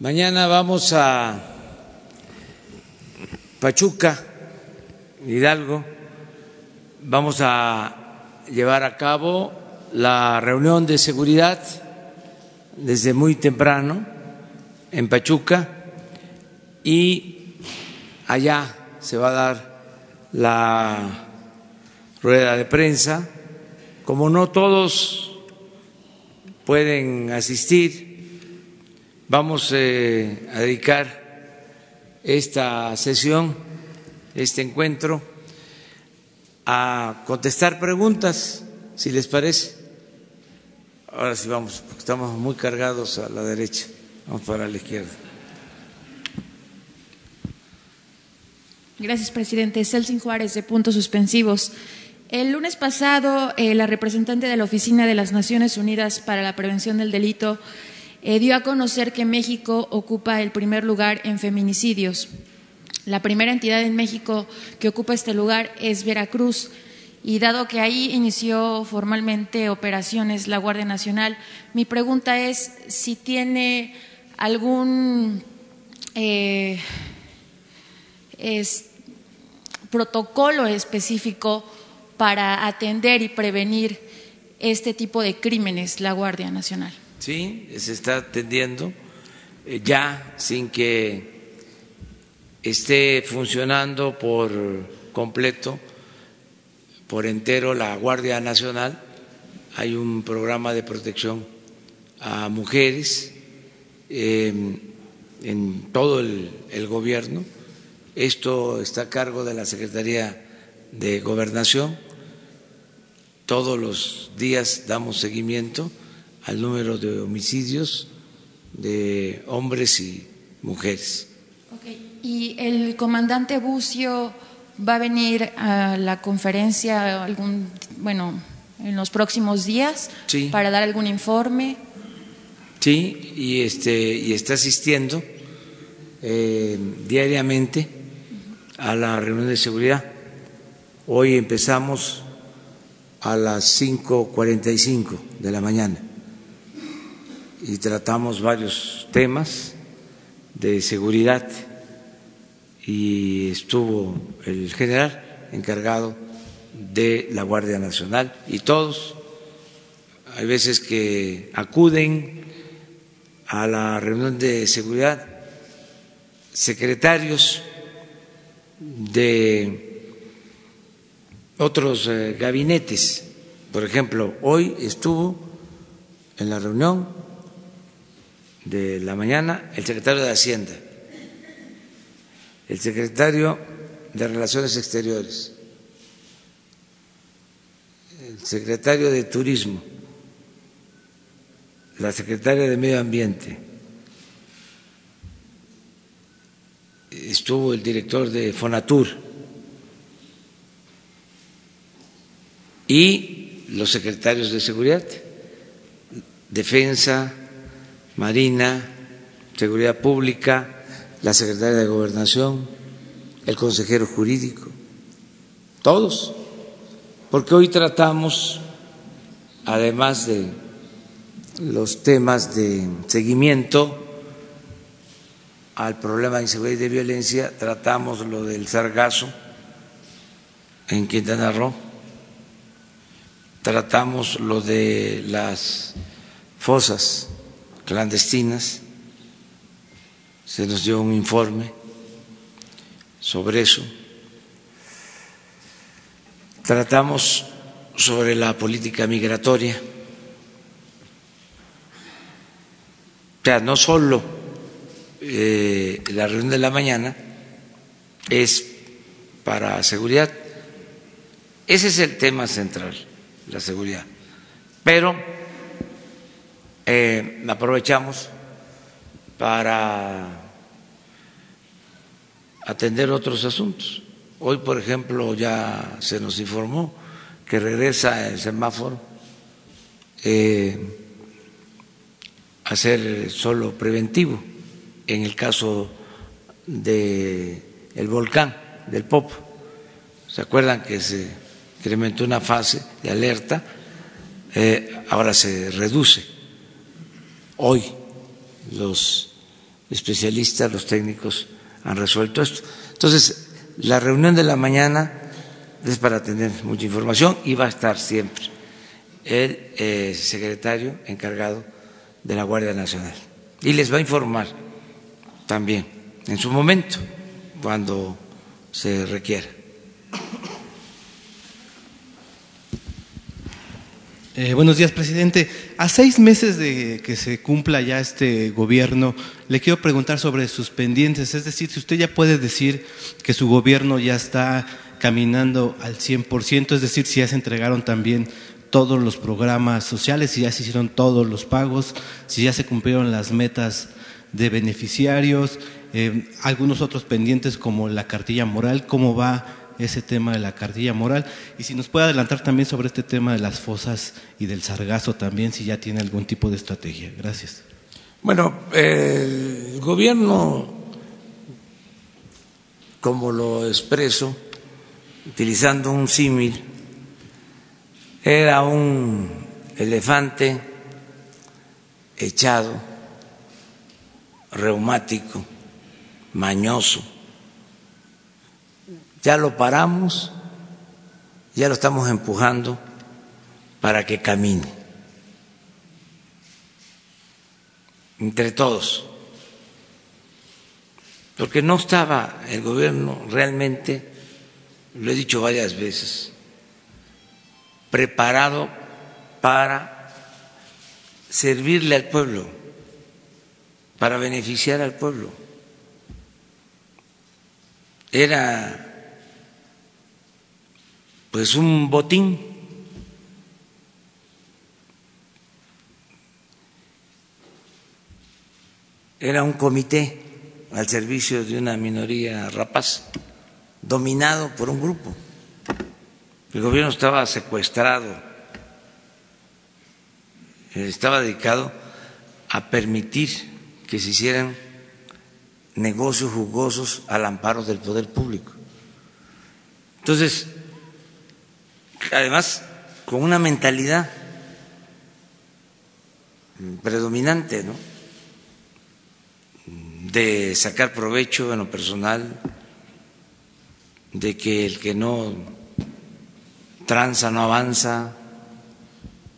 Mañana vamos a Pachuca, Hidalgo. Vamos a llevar a cabo la reunión de seguridad desde muy temprano en Pachuca y allá se va a dar la rueda de prensa. Como no todos pueden asistir, Vamos eh, a dedicar esta sesión, este encuentro, a contestar preguntas, si les parece. Ahora sí vamos, porque estamos muy cargados a la derecha. Vamos para la izquierda. Gracias, presidente. Celsin Juárez, de Puntos Suspensivos. El lunes pasado, eh, la representante de la Oficina de las Naciones Unidas para la Prevención del Delito eh, dio a conocer que México ocupa el primer lugar en feminicidios. La primera entidad en México que ocupa este lugar es Veracruz. Y dado que ahí inició formalmente operaciones la Guardia Nacional, mi pregunta es si tiene algún eh, protocolo específico para atender y prevenir este tipo de crímenes la Guardia Nacional. Sí, se está atendiendo eh, ya sin que esté funcionando por completo, por entero la Guardia Nacional. Hay un programa de protección a mujeres em, en todo el, el gobierno. Esto está a cargo de la Secretaría de Gobernación. Todos los días damos seguimiento al número de homicidios de hombres y mujeres. ¿Y el comandante Bucio va a venir a la conferencia algún, bueno, en los próximos días para dar algún informe? Sí, y este y está asistiendo eh, diariamente a la reunión de seguridad. Hoy empezamos a las 5.45 de la mañana y tratamos varios temas de seguridad y estuvo el general encargado de la Guardia Nacional y todos, hay veces que acuden a la reunión de seguridad secretarios de otros eh, gabinetes. Por ejemplo, hoy estuvo en la reunión de la mañana el secretario de Hacienda, el secretario de Relaciones Exteriores, el secretario de Turismo, la secretaria de Medio Ambiente, estuvo el director de Fonatur y los secretarios de Seguridad, Defensa, Marina, Seguridad Pública, la Secretaria de Gobernación, el consejero jurídico, todos, porque hoy tratamos, además de los temas de seguimiento al problema de inseguridad y de violencia, tratamos lo del sargazo en Quintana Roo, tratamos lo de las fosas clandestinas. Se nos dio un informe sobre eso. Tratamos sobre la política migratoria. O sea, no solo eh, la reunión de la mañana es para seguridad, ese es el tema central, la seguridad. Pero eh, aprovechamos para atender otros asuntos. Hoy, por ejemplo, ya se nos informó que regresa el semáforo eh, a ser solo preventivo en el caso del el volcán del Popo. ¿Se acuerdan que se incrementó una fase de alerta? Eh, ahora se reduce hoy los especialistas, los técnicos han resuelto esto. Entonces, la reunión de la mañana es para tener mucha información y va a estar siempre el eh, secretario encargado de la Guardia Nacional. Y les va a informar también en su momento, cuando se requiera. Eh, buenos días, presidente. A seis meses de que se cumpla ya este gobierno, le quiero preguntar sobre sus pendientes. Es decir, si usted ya puede decir que su gobierno ya está caminando al 100%, es decir, si ya se entregaron también todos los programas sociales, si ya se hicieron todos los pagos, si ya se cumplieron las metas de beneficiarios, eh, algunos otros pendientes como la cartilla moral, cómo va ese tema de la cartilla moral y si nos puede adelantar también sobre este tema de las fosas y del sargazo también, si ya tiene algún tipo de estrategia. Gracias. Bueno, el gobierno, como lo expreso, utilizando un símil, era un elefante echado, reumático, mañoso. Ya lo paramos, ya lo estamos empujando para que camine. Entre todos. Porque no estaba el gobierno realmente, lo he dicho varias veces, preparado para servirle al pueblo, para beneficiar al pueblo. Era pues un botín. Era un comité al servicio de una minoría rapaz, dominado por un grupo. El gobierno estaba secuestrado, estaba dedicado a permitir que se hicieran negocios jugosos al amparo del poder público. Entonces, además, con una mentalidad predominante, ¿no? De sacar provecho en lo personal, de que el que no tranza, no avanza.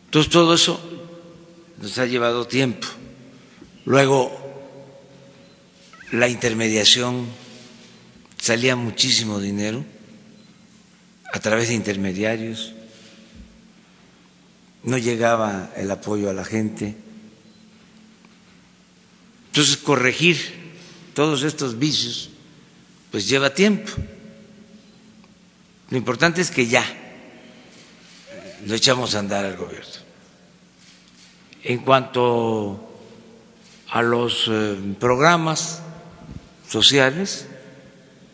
Entonces todo eso nos ha llevado tiempo. Luego, la intermediación, salía muchísimo dinero a través de intermediarios, no llegaba el apoyo a la gente. Entonces, corregir todos estos vicios, pues lleva tiempo. Lo importante es que ya lo echamos a andar al gobierno. En cuanto a los eh, programas sociales,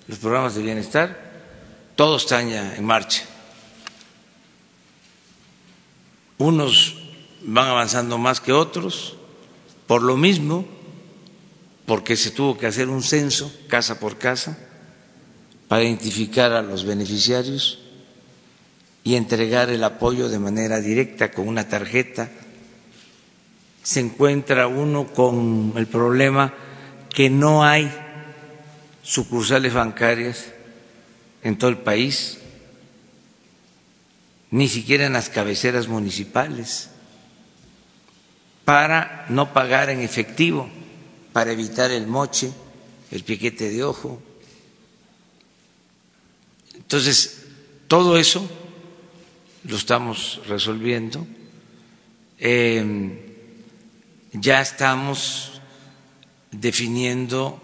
los programas de bienestar, todos están ya en marcha. Unos van avanzando más que otros, por lo mismo, porque se tuvo que hacer un censo casa por casa para identificar a los beneficiarios y entregar el apoyo de manera directa con una tarjeta. Se encuentra uno con el problema que no hay sucursales bancarias en todo el país, ni siquiera en las cabeceras municipales, para no pagar en efectivo, para evitar el moche, el piquete de ojo. Entonces, todo eso lo estamos resolviendo. Eh, ya estamos definiendo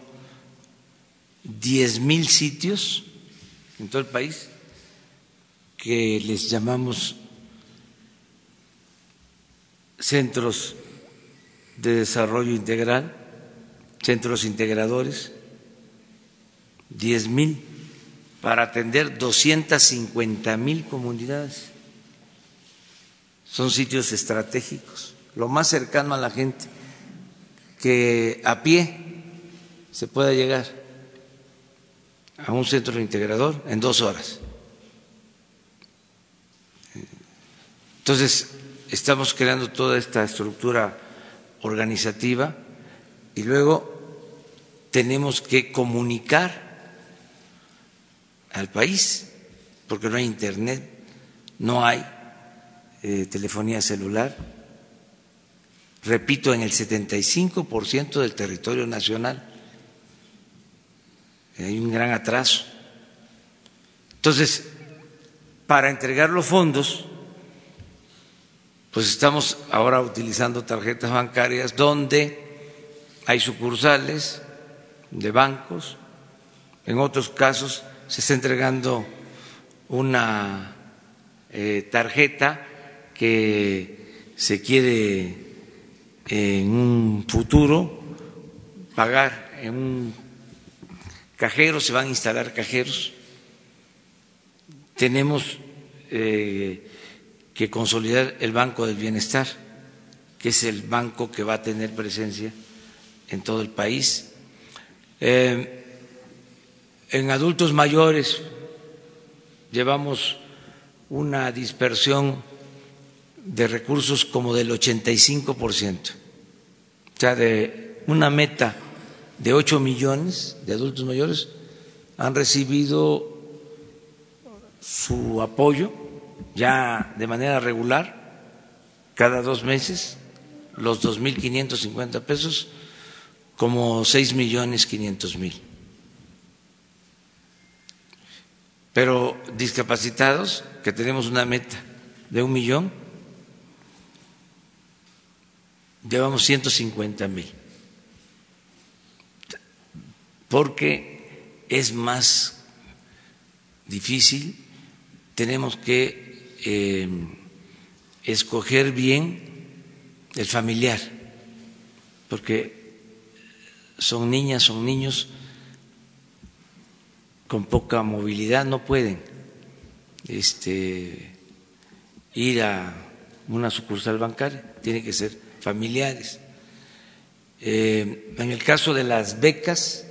diez mil sitios en todo el país que les llamamos centros de desarrollo integral, centros integradores, diez mil para atender doscientas cincuenta mil comunidades. Son sitios estratégicos, lo más cercano a la gente, que a pie se pueda llegar a un centro integrador en dos horas. Entonces, estamos creando toda esta estructura organizativa y luego tenemos que comunicar al país, porque no hay internet, no hay eh, telefonía celular, repito, en el 75% del territorio nacional. Hay un gran atraso. Entonces, para entregar los fondos, pues estamos ahora utilizando tarjetas bancarias donde hay sucursales de bancos, en otros casos se está entregando una eh, tarjeta que se quiere en un futuro pagar en un cajero, se van a instalar cajeros. Tenemos eh, que consolidar el Banco del Bienestar, que es el banco que va a tener presencia en todo el país. Eh, en adultos mayores llevamos una dispersión de recursos como del 85%, o sea, de una meta de 8 millones de adultos mayores han recibido su apoyo ya de manera regular cada dos meses, los 2.550 pesos, como 6 millones 500 mil. Pero discapacitados, que tenemos una meta de un millón, llevamos 150 mil, porque es más difícil, tenemos que eh, escoger bien el familiar, porque son niñas, son niños con poca movilidad, no pueden este, ir a una sucursal bancaria, tiene que ser familiares. Eh, en el caso de las becas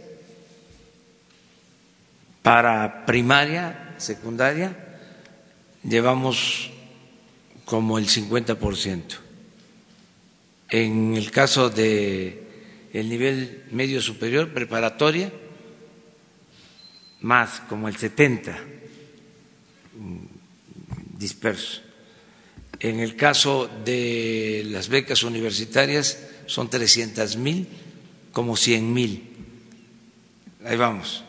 para primaria, secundaria, llevamos como el 50%. En el caso de el nivel medio superior, preparatoria, más como el 70 disperso. En el caso de las becas universitarias son 300 mil, como 100 mil. Ahí vamos,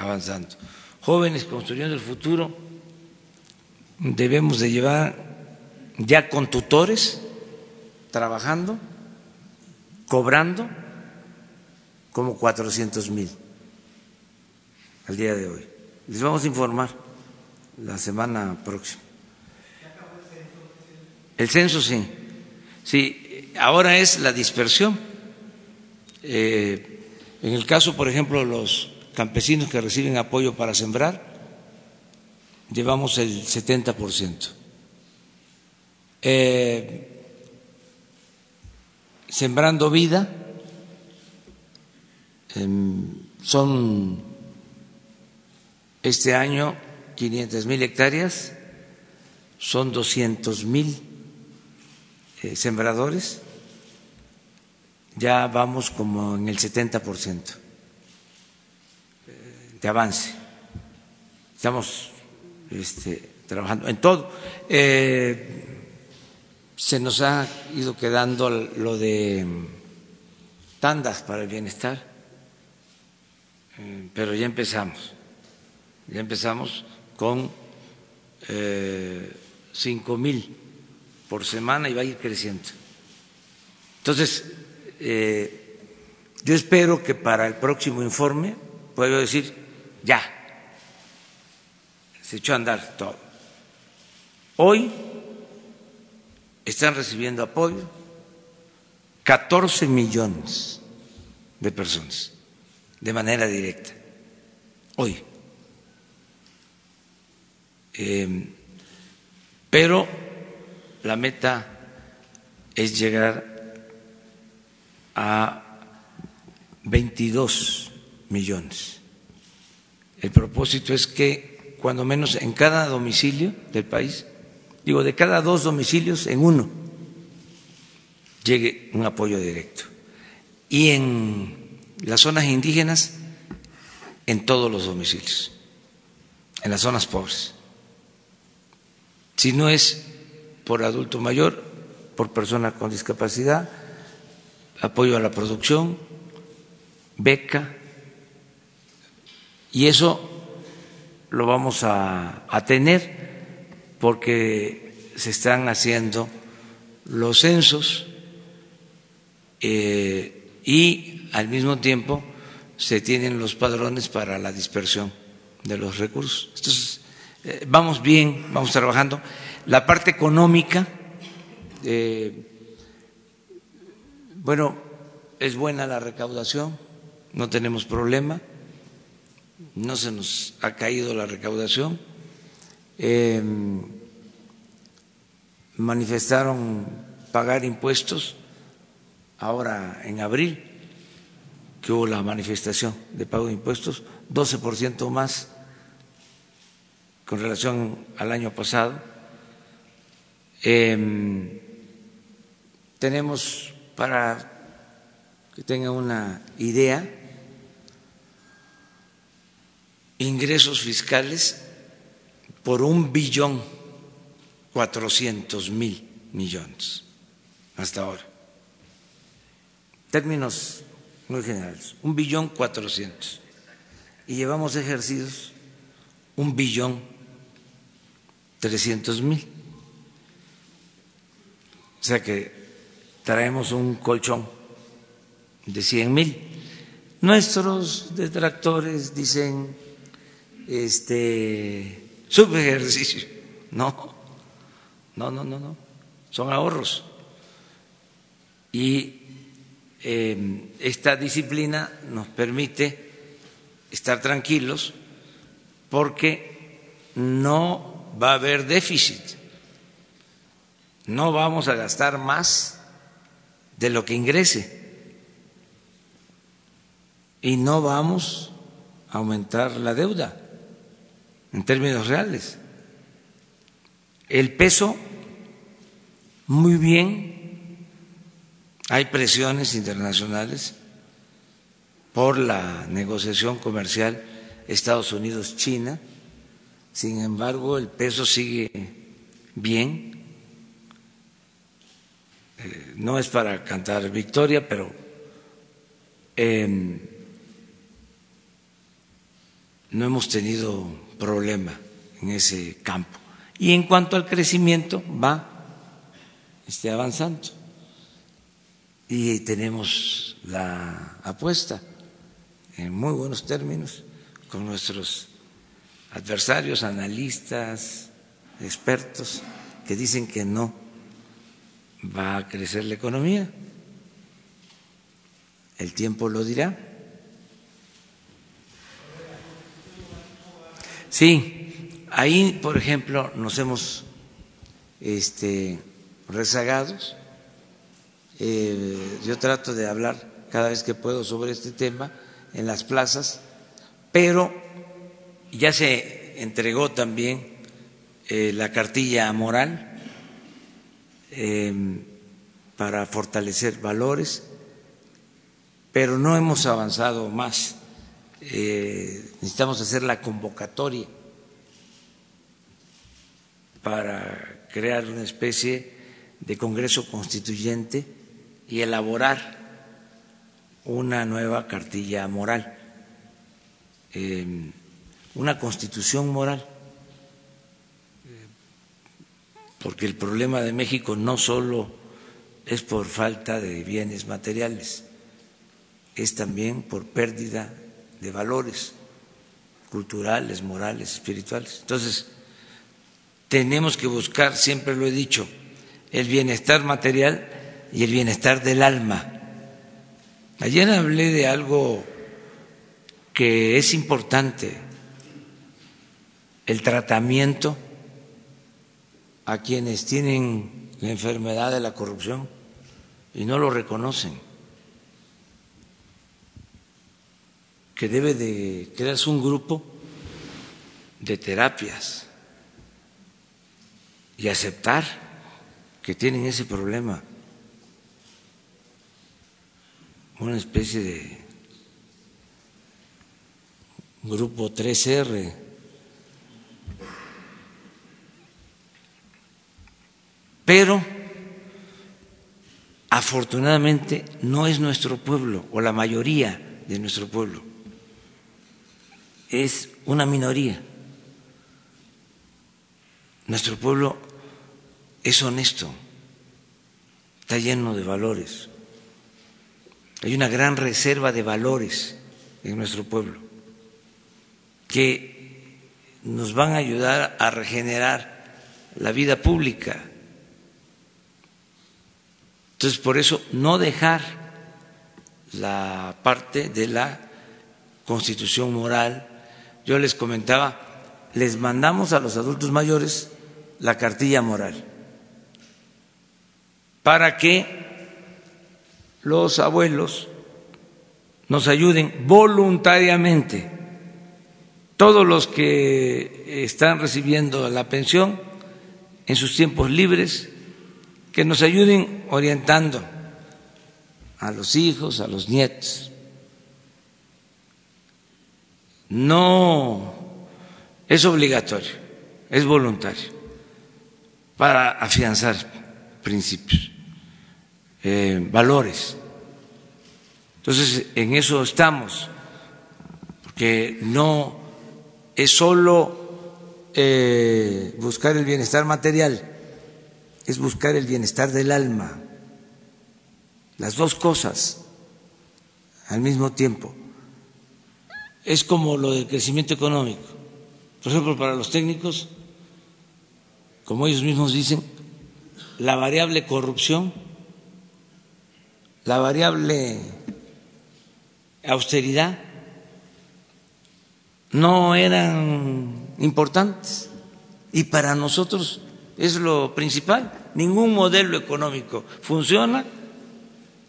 avanzando. Jóvenes construyendo el futuro, debemos de llevar ya con tutores, trabajando, cobrando como 400 mil al día de hoy. Les vamos a informar la semana próxima. El censo sí. Sí, ahora es la dispersión. Eh, en el caso, por ejemplo, los campesinos que reciben apoyo para sembrar, llevamos el 70%. Eh, sembrando vida, em, son este año 500 mil hectáreas, son 200 mil eh, sembradores, ya vamos como en el 70% de avance. Estamos este, trabajando en todo. Eh, se nos ha ido quedando lo de tandas para el bienestar, eh, pero ya empezamos. Ya empezamos con cinco mil por semana y va a ir creciendo. Entonces, eh, yo espero que para el próximo informe pueda decir, ya, se echó a andar todo. Hoy están recibiendo apoyo 14 millones de personas de manera directa. Hoy. Eh, pero la meta es llegar a 22 millones. El propósito es que cuando menos en cada domicilio del país, digo, de cada dos domicilios, en uno llegue un apoyo directo. Y en las zonas indígenas en todos los domicilios, en las zonas pobres. Si no es por adulto mayor, por persona con discapacidad, apoyo a la producción, beca, y eso lo vamos a, tener porque se están haciendo los censos eh, y al mismo tiempo se tienen los padrones para la dispersión de los recursos. Entonces, eh, vamos bien, vamos trabajando. La parte económica, eh, bueno, es buena la recaudación, no tenemos problema, no se nos ha caído la recaudación. Em, manifestaron pagar impuestos ahora en abril, que hubo la manifestación de pago de impuestos, 12% más con relación al año pasado. Em, tenemos, para que tengan una idea, ingresos fiscales por un billón cuatrocientos mil millones hasta ahora. Términos muy generales, un billón cuatrocientos. Y llevamos ejercidos un billón trescientos mil. O sea que traemos un colchón de cien mil. Nuestros detractores dicen este ejercicio No, no, no, no, no. Son ahorros. Y em, esta disciplina nos permite estar tranquilos porque no va a haber déficit. No vamos a gastar más de lo que ingrese. Y no vamos a aumentar la deuda en términos reales. El peso, muy bien, hay presiones internacionales por la negociación comercial Estados Unidos-China, sin embargo el peso sigue bien, eh, no es para cantar victoria, pero em, no hemos tenido problema en ese campo. Y en cuanto al crecimiento, va este, avanzando. Y tenemos la apuesta en muy buenos términos con nuestros adversarios, analistas, expertos, que dicen que no va a crecer la economía. El tiempo lo dirá. Sí, ahí, por ejemplo, nos hemos este, rezagados. Eh, yo trato de hablar cada vez que puedo sobre este tema en las plazas, pero ya se entregó también eh, la cartilla moral em, para fortalecer valores, pero no hemos avanzado más eh, necesitamos hacer la convocatoria para crear una especie de Congreso Constituyente y elaborar una nueva cartilla moral, eh, una constitución moral, porque el problema de México no solo es por falta de bienes materiales, es también por pérdida de valores culturales, morales, espirituales. Entonces, tenemos que buscar, siempre lo he dicho, el bienestar material y el bienestar del alma. Ayer hablé de algo que es importante, el tratamiento a quienes tienen la enfermedad de la corrupción y no lo reconocen. Que debe de crearse un grupo de terapias y aceptar que tienen ese problema, una especie de Grupo 3R. Pero afortunadamente no es nuestro pueblo o la mayoría de nuestro pueblo, es una minoría. Nuestro pueblo es honesto, está lleno de valores. Hay una gran reserva de valores en nuestro pueblo que nos van a ayudar a regenerar la vida pública. Entonces, por eso, no dejar la parte de la constitución moral. Yo les comentaba, les mandamos a los adultos mayores la cartilla moral para que los abuelos nos ayuden voluntariamente. Todos los que están recibiendo la pensión en sus tiempos libres, que nos ayuden orientando a los hijos, a los nietos. No es obligatorio, es voluntario, para afianzar principios, eh, valores. Entonces, en eso estamos, porque no es solo eh, buscar el bienestar material, es buscar el bienestar del alma, las dos cosas al mismo tiempo. Es como lo del crecimiento económico. Por ejemplo, para los técnicos, como ellos mismos dicen, la variable corrupción, la variable austeridad no eran importantes y para nosotros es lo principal. Ningún modelo económico funciona,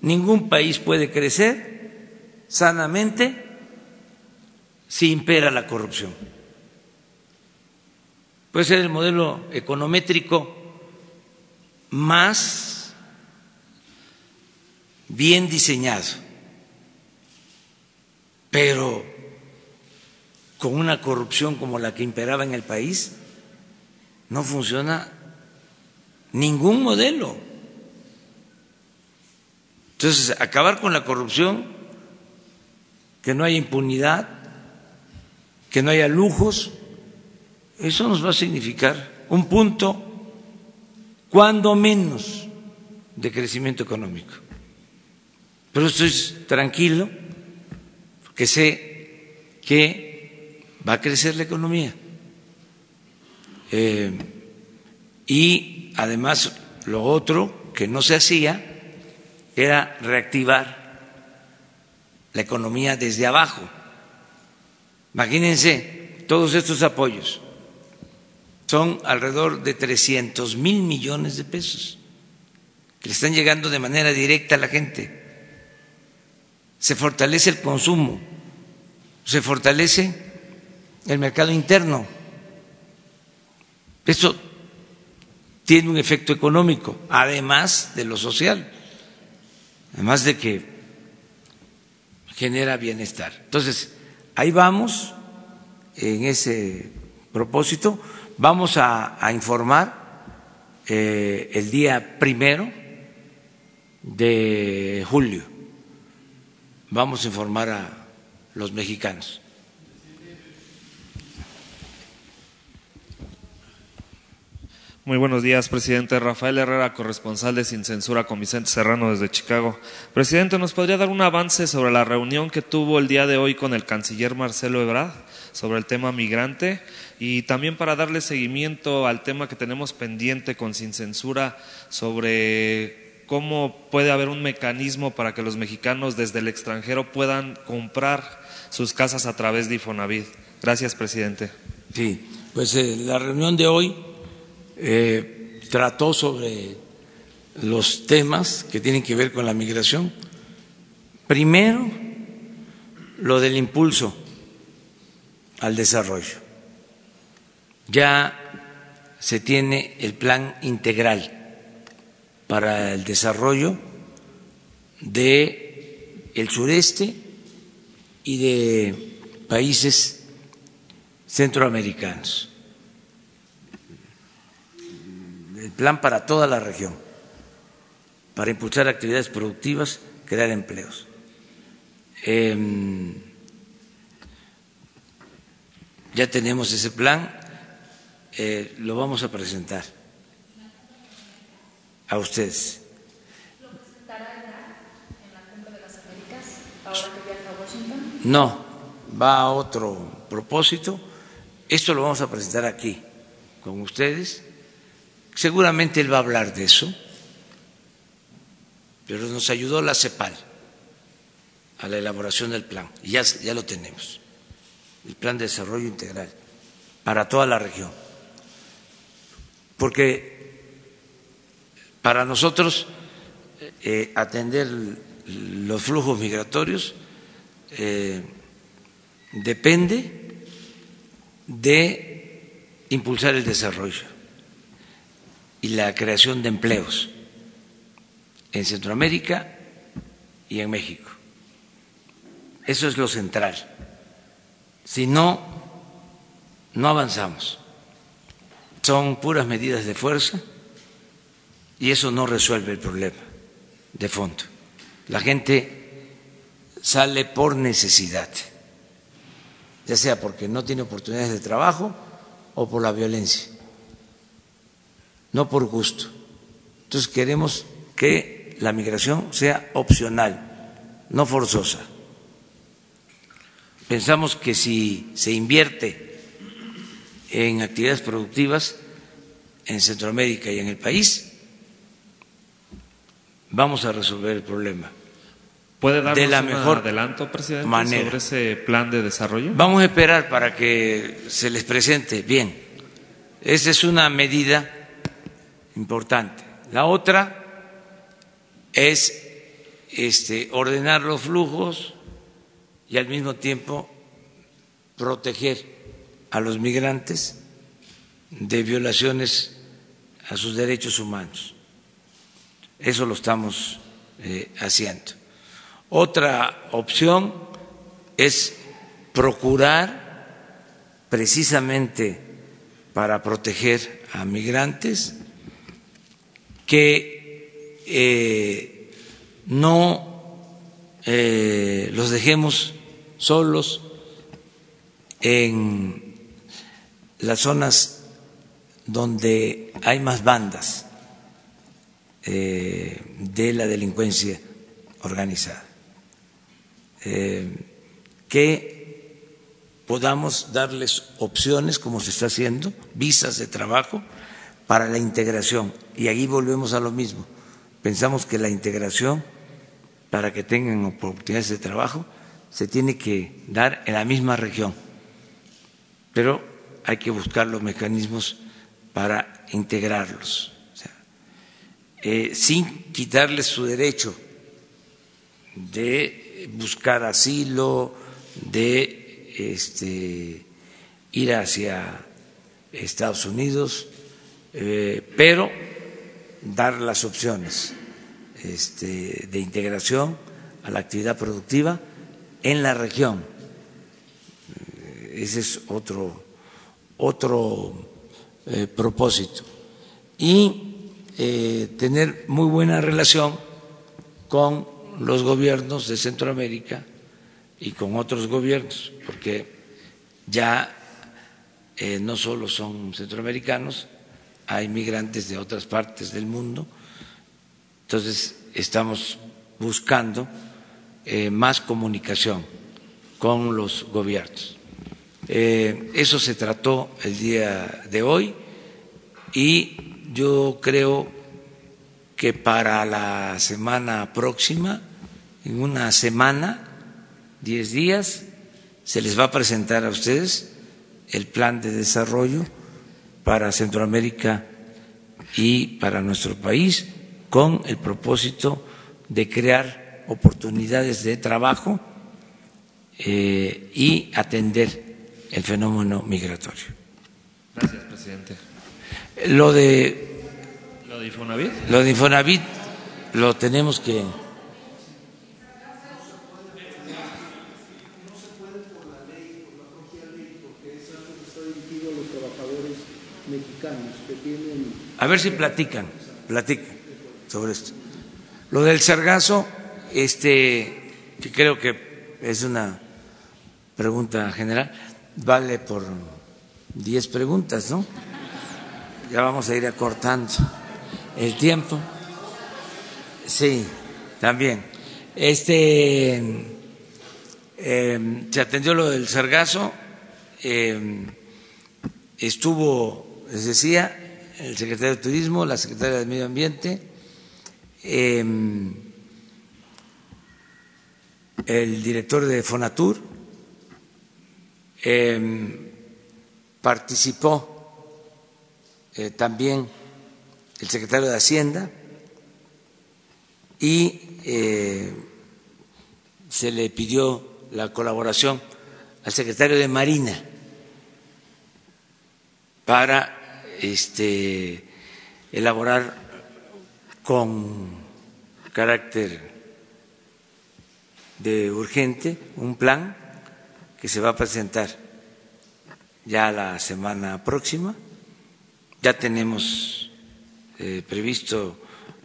ningún país puede crecer sanamente si impera la corrupción. Puede ser el modelo econométrico más bien diseñado, pero con una corrupción como la que imperaba en el país, no funciona ningún modelo. Entonces, acabar con la corrupción, que no haya impunidad, que no haya lujos, eso nos va a significar un punto, cuando menos, de crecimiento económico. Pero estoy tranquilo, porque sé que va a crecer la economía. Eh, y además lo otro que no se hacía era reactivar la economía desde abajo. Imagínense todos estos apoyos. Son alrededor de 300 mil millones de pesos que le están llegando de manera directa a la gente. Se fortalece el consumo, se fortalece el mercado interno. Eso tiene un efecto económico, además de lo social, además de que genera bienestar. Entonces, ahí vamos en ese propósito. Vamos a, informar eh, el día primero de julio. Vamos a informar a los mexicanos. Muy buenos días, presidente. Rafael Herrera, corresponsal de Sin Censura con Vicente Serrano desde Chicago. Presidente, ¿nos podría dar un avance sobre la reunión que tuvo el día de hoy con el canciller Marcelo Ebrard sobre el tema migrante? Y también para darle seguimiento al tema que tenemos pendiente con Sin Censura sobre cómo puede haber un mecanismo para que los mexicanos desde el extranjero puedan comprar sus casas a través de Ifonavit. Gracias, presidente. Sí, pues eh, la reunión de hoy eh, trató sobre los temas que tienen que ver con la migración. Primero, lo del impulso al desarrollo. Ya se tiene el plan integral para el desarrollo de el sureste y de países centroamericanos. El plan para toda la región, para impulsar actividades productivas, crear empleos. Em, ya tenemos ese plan, eh, lo vamos a presentar a ustedes. ¿Lo presentará ya en la Cumbre de las Américas, ahora que viaja a Washington? No, va a otro propósito. Esto lo vamos a presentar aquí con ustedes. Seguramente él va a hablar de eso, pero nos ayudó la CEPAL a la elaboración del plan y ya, ya lo tenemos, el plan de desarrollo integral para toda la región. Porque para nosotros eh, atender los flujos migratorios eh, depende de impulsar el desarrollo y la creación de empleos en Centroamérica y en México. Eso es lo central. Si no, no avanzamos. Son puras medidas de fuerza y eso no resuelve el problema de fondo. La gente sale por necesidad, ya sea porque no tiene oportunidades de trabajo o por la violencia, no por gusto. Entonces queremos que la migración sea opcional, no forzosa. Pensamos que si se invierte en actividades productivas en Centroamérica y en el país, vamos a resolver el problema. ¿Puede darnos de la un mejor adelanto, presidente, manera. sobre ese plan de desarrollo? Vamos a esperar para que se les presente bien. Esa es una medida importante. La otra es este, ordenar los flujos y al mismo tiempo proteger a los migrantes de violaciones a sus derechos humanos. Eso lo estamos eh, haciendo. Otra opción es procurar precisamente para proteger a migrantes que eh, no eh, los dejemos solos en las zonas donde hay más bandas eh, de la delincuencia organizada, que podamos darles opciones, como se está haciendo, visas de trabajo para la integración. Y ahí volvemos a lo mismo. Pensamos que la integración, para que tengan oportunidades de trabajo, se tiene que dar en la misma región, pero hay que buscar los mecanismos para integrarlos, eh, sin quitarles su derecho de buscar asilo, de este, ir hacia Estados Unidos, eh, pero dar las opciones este, de integración a la actividad productiva en la región. Ese es otro, otro eh, propósito. Y eh, tener muy buena relación con los gobiernos de Centroamérica y con otros gobiernos, porque ya eh, no solo son centroamericanos, hay migrantes de otras partes del mundo. Entonces, estamos buscando eh, más comunicación con los gobiernos. Eh, eso se trató el día de hoy y yo creo que para la semana próxima, en una semana, diez días, se les va a presentar a ustedes el plan de desarrollo para Centroamérica y para nuestro país con el propósito de crear oportunidades de trabajo eh, y atender el fenómeno migratorio. Gracias, presidente. Lo de, ¿Lo de Infonavit? lo de Infonavit lo tenemos que... A ver si platican, platican sobre esto. Lo del sargazo, este, que creo que es una pregunta general, vale por diez preguntas, ¿no? Ya vamos a ir acortando el tiempo. Sí, también. Este eh, se atendió lo del sargazo, eh, estuvo, les decía, el secretario de Turismo, la secretaria de Medio Ambiente, eh, el director de Fonatur, participó también el secretario de Hacienda y se le pidió la colaboración al secretario de Marina para este, elaborar con carácter de urgente un plan que se va a presentar ya la semana próxima. Ya tenemos eh, previsto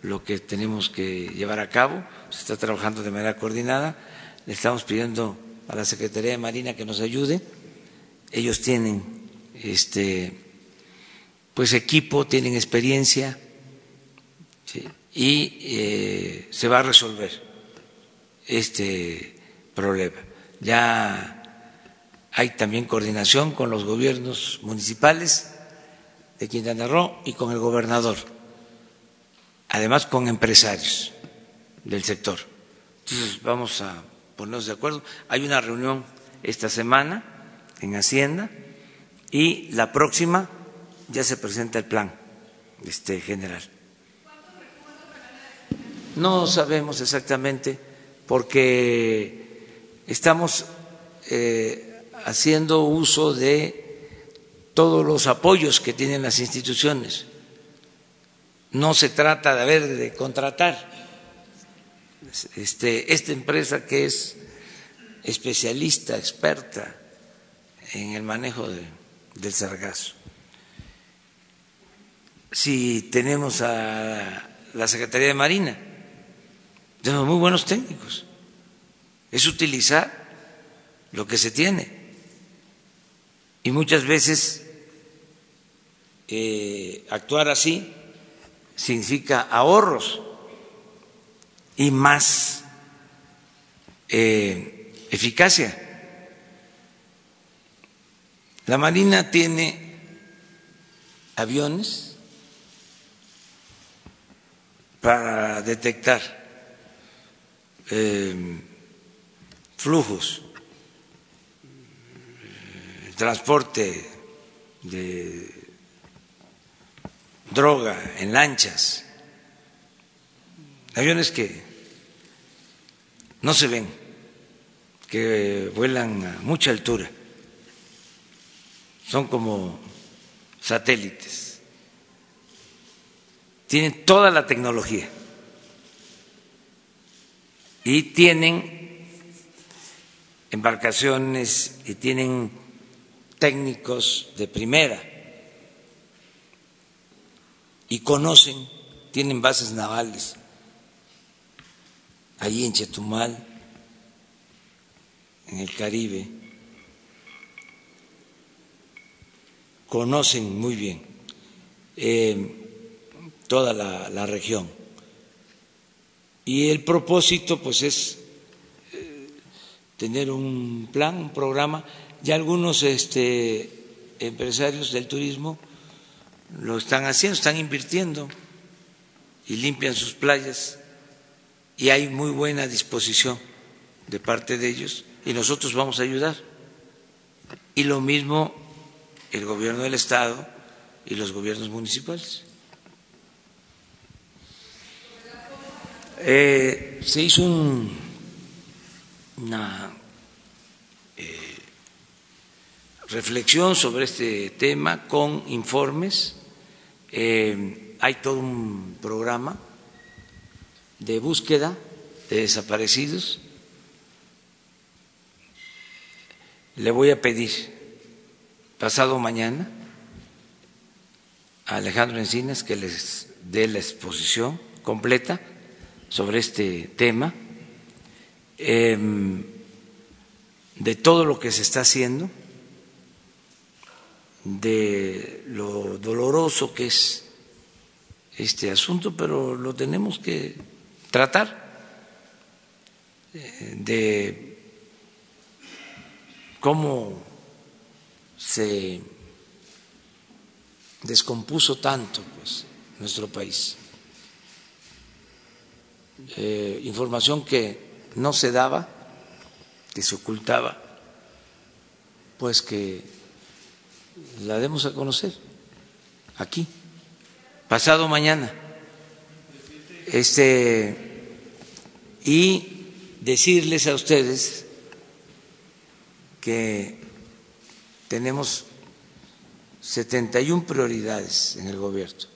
lo que tenemos que llevar a cabo, se está trabajando de manera coordinada le estamos pidiendo a la Secretaría de Marina que nos ayude. Ellos tienen este pues equipo, tienen experiencia y eh, se va a resolver este problema. Ya hay también coordinación con los gobiernos municipales de Quintana Roo y con el gobernador, además con empresarios del sector. Entonces vamos a ponernos de acuerdo. Hay una reunión esta semana en Hacienda y la próxima ya se presenta el plan este, general. No sabemos exactamente porque estamos eh, haciendo uso de todos los apoyos que tienen las instituciones. No se trata de haber de contratar este, esta empresa que es especialista, experta en el manejo del sargazo. Si tenemos a la Secretaría de Marina, tenemos muy buenos técnicos. Es utilizar lo que se tiene. Y muchas veces eh, actuar así significa ahorros y más eh, eficacia. La Marina tiene aviones para detectar eh, flujos, el transporte de droga en lanchas, aviones que no se ven, que vuelan a mucha altura, son como satélites, tienen toda la tecnología. Y tienen embarcaciones y tienen técnicos de primera. Y conocen, tienen bases navales allí en Chetumal, en el Caribe, conocen muy bien. Eh, toda la, región. Y el propósito, pues, es eh, tener un plan, un programa. Ya algunos este, empresarios del turismo lo están haciendo, están invirtiendo y limpian sus playas y hay muy buena disposición de parte de ellos y nosotros vamos a ayudar. Y lo mismo el gobierno del Estado y los gobiernos municipales. Eh, se hizo una eh, reflexión sobre este tema con informes. Eh, hay todo un programa de búsqueda de desaparecidos, le voy a pedir pasado mañana a Alejandro Encinas que les dé la exposición completa sobre este tema, em, de todo lo que se está haciendo, de lo doloroso que es este asunto, pero lo tenemos que tratar, eh, de cómo se descompuso tanto pues, nuestro país. Eh, información que no se daba, que se ocultaba, pues que la demos a conocer aquí, pasado mañana. Este, y decirles a ustedes que tenemos 71 prioridades en el gobierno.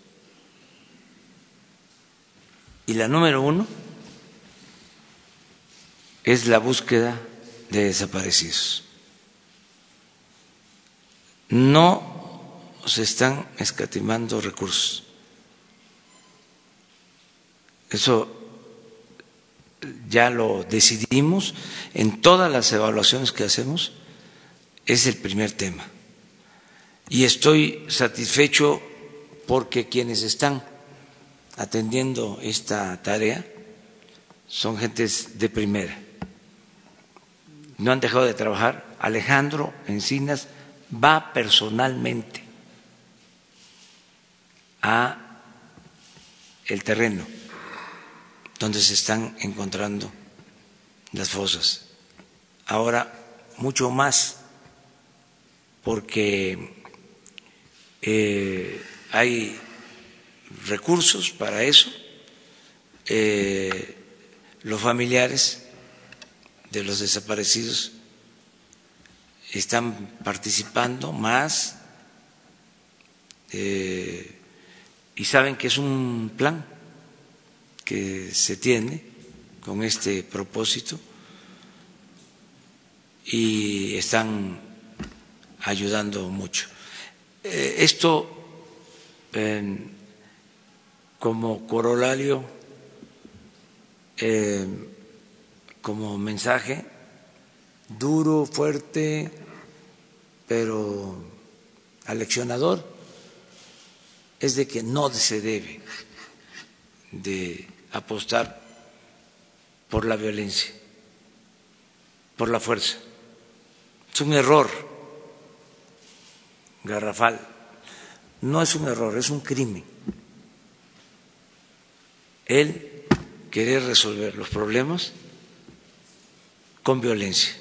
Y la número uno es la búsqueda de desaparecidos. No se están escatimando recursos. Eso ya lo decidimos en todas las evaluaciones que hacemos, es el primer tema y estoy satisfecho porque quienes están atendiendo esta tarea son gentes de primera. No han dejado de trabajar. Alejandro Encinas va personalmente a el terreno donde se están encontrando las fosas. Ahora mucho más porque eh, hay recursos para eso. Eh, los familiares de los desaparecidos están participando más eh, y saben que es un plan que se tiene con este propósito y están ayudando mucho. Eh, esto como corolario, eh, como mensaje duro, fuerte, pero aleccionador, es de que no se debe de apostar por la violencia, por la fuerza. Es un error garrafal. No es un error, es un crimen. Él querer resolver los problemas con violencia,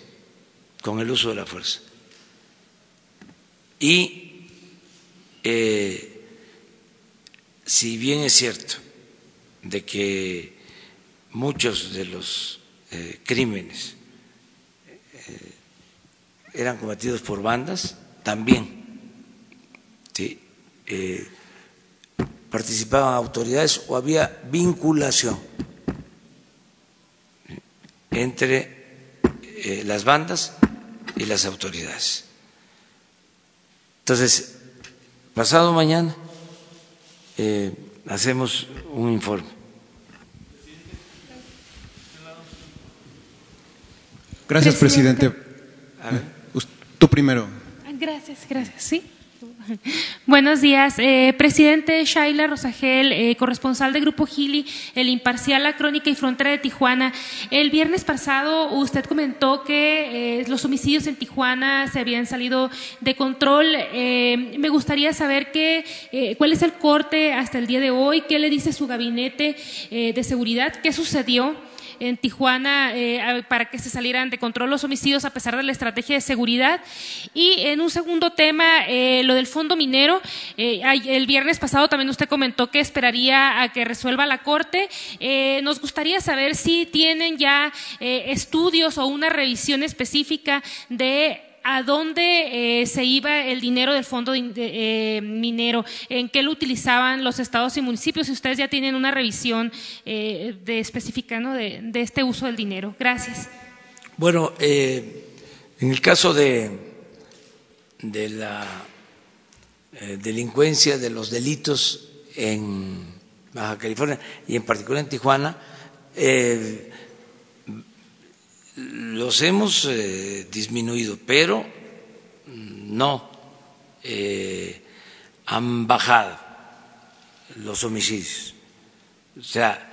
con el uso de la fuerza. Y eh, si bien es cierto de que muchos de los eh, crímenes eh, eran cometidos por bandas, también eh, participaban autoridades o había vinculación entre eh, las bandas y las autoridades. Entonces, pasado mañana eh, hacemos un informe. Gracias, presidente. Tú primero. Gracias, gracias. Sí. Buenos días, eh, presidente Shaila Rosagel, eh, corresponsal de Grupo Gili, el imparcial La Crónica y Frontera de Tijuana. El viernes pasado usted comentó que eh, los homicidios en Tijuana se habían salido de control. me gustaría saber qué, cuál es el corte hasta el día de hoy, qué le dice su gabinete de seguridad, qué sucedió en Tijuana eh, para que se salieran de control los homicidios a pesar de la estrategia de seguridad. Y en un segundo tema, eh, lo del fondo minero. Eh, el viernes pasado también usted comentó que esperaría a que resuelva la Corte. nos gustaría saber si tienen ya estudios o una revisión específica de a dónde eh, se iba el dinero del fondo eh, minero, en qué lo utilizaban los estados y municipios, si ustedes ya tienen una revisión eh, de específica de, este uso del dinero. Gracias. Bueno, en el caso de, de la delincuencia, de los delitos en Baja California y en particular en Tijuana, eh, los hemos eh, disminuido, pero no han bajado los homicidios. O sea,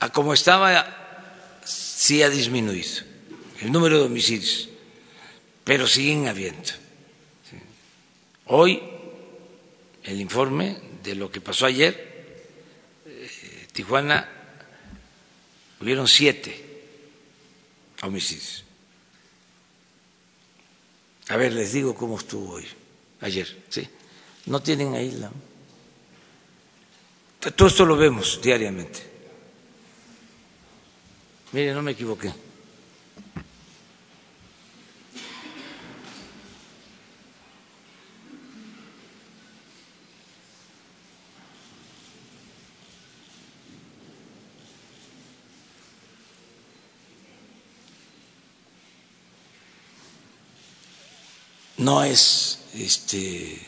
a como estaba, sí ha disminuido el número de homicidios, pero siguen habiendo. Hoy, el informe de lo que pasó ayer, eh, Tijuana, hubieron siete homicidios. A ver, les digo cómo estuvo hoy, ayer, ¿sí? No tienen ahí la... Todo esto lo vemos diariamente. Mire, no me equivoqué. No es este,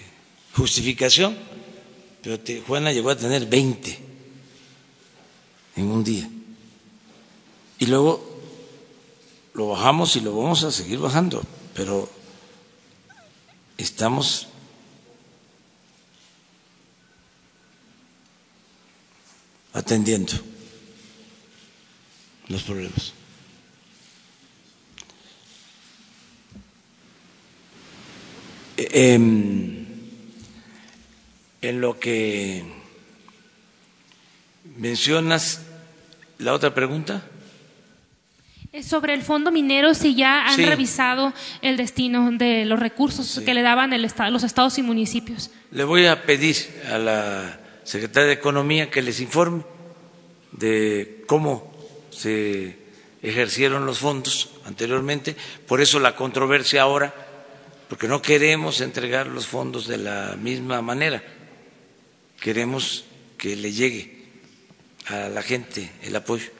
justificación, pero Juana llegó a tener 20 en un día. Y luego lo bajamos y lo vamos a seguir bajando, pero estamos atendiendo los problemas. En lo que mencionas, la otra pregunta. Sobre el fondo minero, si ya han revisado el destino de los recursos que le daban el estado, los estados y municipios. Le voy a pedir a la secretaria de Economía que les informe de cómo se ejercieron los fondos anteriormente. Por eso la controversia ahora porque no queremos entregar los fondos de la misma manera, queremos que le llegue a la gente el apoyo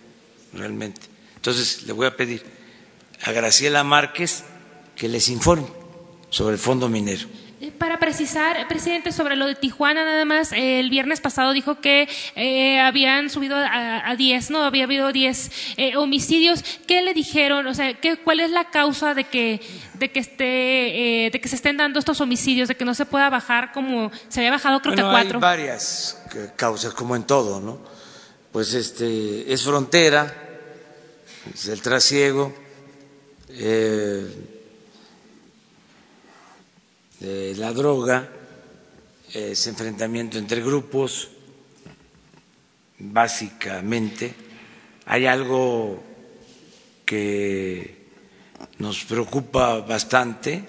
realmente. Entonces le voy a pedir a Graciela Márquez que les informe sobre el fondo minero. Eh, para precisar, presidente, sobre lo de Tijuana, nada más, eh, el viernes pasado dijo que eh, habían subido a, 10, ¿no? Había habido 10 homicidios. ¿Qué le dijeron? O sea, ¿qué, ¿cuál es la causa de que, de, que esté, de que se estén dando estos homicidios, de que no se pueda bajar como se había bajado, creo que a cuatro? Hay varias causas, como en todo, ¿no? Pues este, es frontera, es el trasiego. Eh, la droga, ese enfrentamiento entre grupos, básicamente. Hay algo que nos preocupa bastante,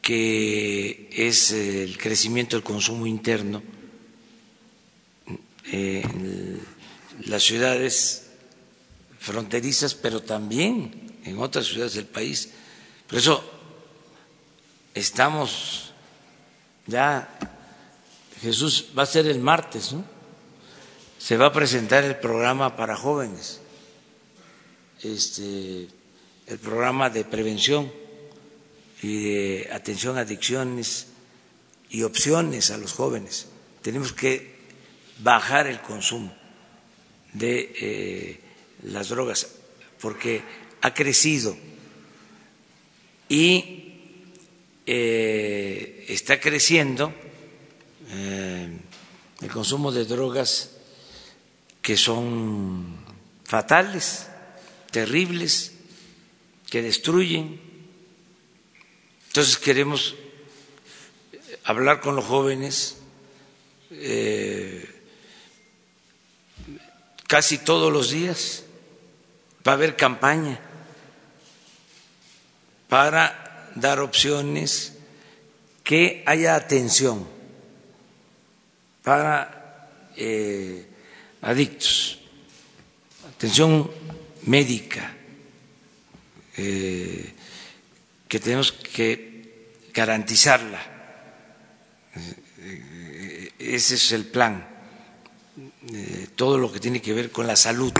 que es el crecimiento del consumo interno en las ciudades fronterizas, pero también en otras ciudades del país. Por eso estamos ya, Jesús va a ser el martes, ¿no? Se va a presentar el programa para jóvenes, este, el programa de prevención y de atención a adicciones y opciones a los jóvenes. Tenemos que bajar el consumo de eh, las drogas porque ha crecido y eh, está creciendo eh, el consumo de drogas que son fatales, terribles, que destruyen. Entonces queremos hablar con los jóvenes eh, casi todos los días. Va a haber campaña para dar opciones, que haya atención para eh, adictos, atención médica, eh, que tenemos que garantizarla. Eh, ese es el plan, todo lo que tiene que ver con la salud.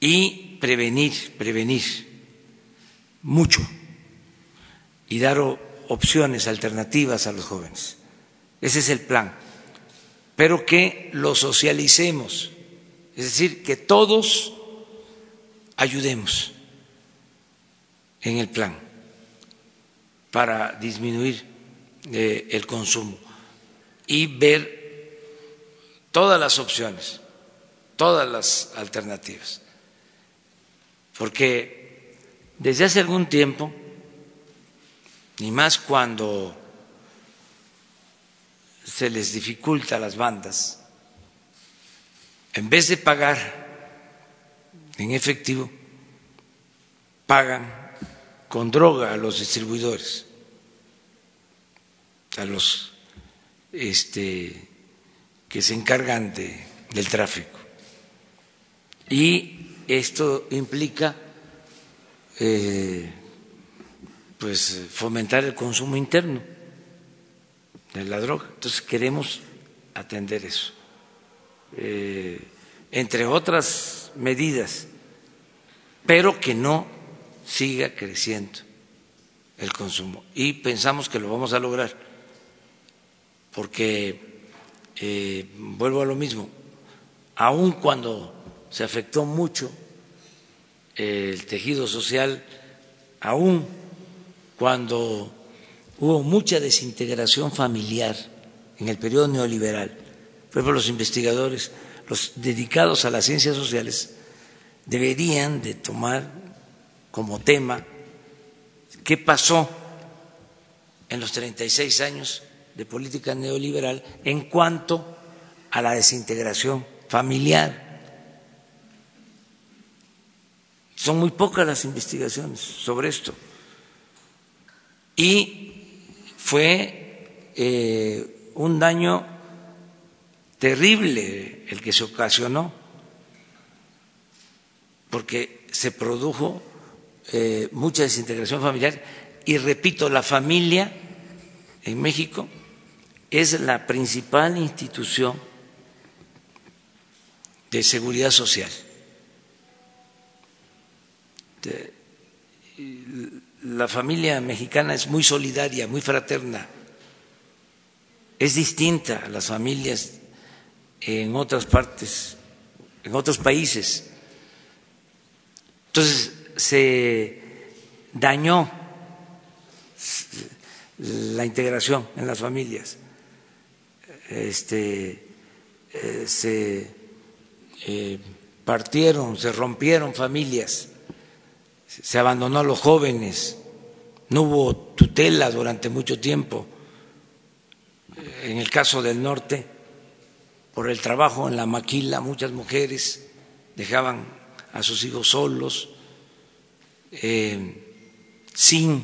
Y prevenir, prevenir mucho y dar opciones alternativas a los jóvenes. Ese es el plan. Pero que lo socialicemos, es decir, que todos ayudemos en el plan para disminuir eh, el consumo y ver todas las opciones, todas las alternativas. Porque desde hace algún tiempo, ni más cuando se les dificulta a las bandas, en vez de pagar en efectivo, pagan con droga a los distribuidores, a los este, que se encargan de, del tráfico. Y esto implica eh, pues fomentar el consumo interno de la droga. Entonces queremos atender eso. Eh, entre otras medidas, pero que no siga creciendo el consumo. Y pensamos que lo vamos a lograr, porque, eh, vuelvo a lo mismo, aun cuando se afectó mucho el tejido social, aun cuando hubo mucha desintegración familiar en el periodo neoliberal, por los investigadores, los dedicados a las ciencias sociales, deberían de tomar como tema qué pasó en los 36 años de política neoliberal en cuanto a la desintegración familiar. Son muy pocas las investigaciones sobre esto. Y fue eh, un daño terrible el que se ocasionó, porque se produjo eh, mucha desintegración familiar y repito, la familia en México es la principal institución de seguridad social. La familia mexicana es muy solidaria, muy fraterna, es distinta a las familias en otras partes, en otros países. Entonces, se dañó la integración en las familias, este, eh, se eh, partieron, se rompieron familias, se abandonó a los jóvenes, no hubo tutela durante mucho tiempo. En el caso del norte, por el trabajo en la maquila, muchas mujeres dejaban a sus hijos solos, eh, sin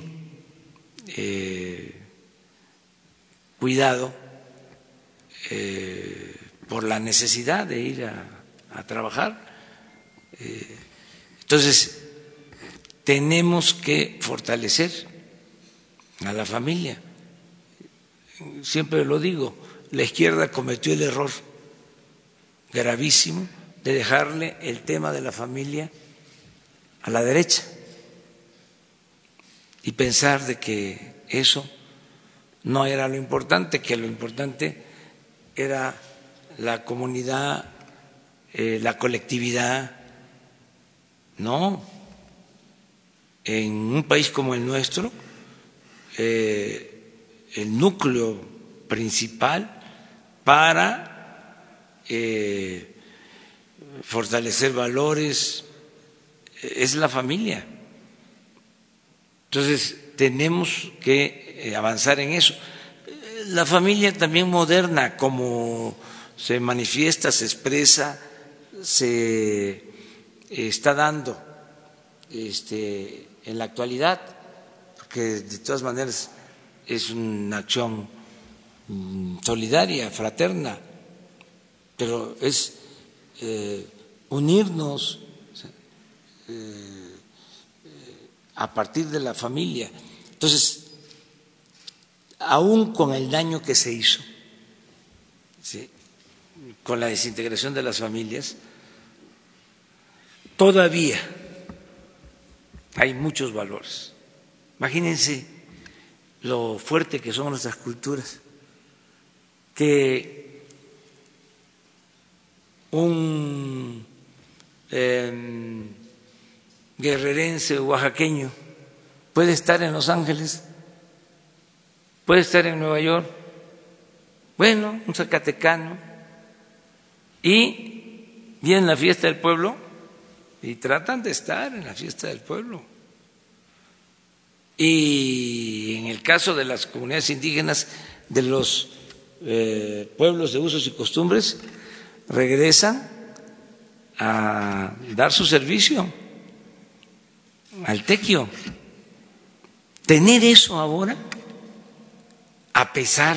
eh, cuidado eh, por la necesidad de ir a, trabajar. entonces, tenemos que fortalecer a la familia. Siempre lo digo, la izquierda cometió el error gravísimo de dejarle el tema de la familia a la derecha y pensar de que eso no era lo importante, que lo importante era la comunidad, eh, la colectividad. No, en un país como el nuestro, eh, el núcleo principal para eh, fortalecer valores es la familia. Entonces, tenemos que eh, avanzar en eso. La familia también moderna, como se manifiesta, se expresa, se eh, está dando este, en la actualidad, porque de todas maneras es una acción mm, solidaria, fraterna, pero es eh, unirnos a partir de la familia. Entonces, aún con el daño que se hizo, con la desintegración de las familias, todavía hay muchos valores. Imagínense lo fuerte que son nuestras culturas, que un eh, guerrerense oaxaqueño puede estar en Los Ángeles, puede estar en Nueva York, bueno, un zacatecano, y viene la fiesta del pueblo y tratan de estar en la fiesta del pueblo. Y en el caso de las comunidades indígenas, de los eh, pueblos de usos y costumbres, regresan a dar su servicio al tequio. Tener eso ahora, a pesar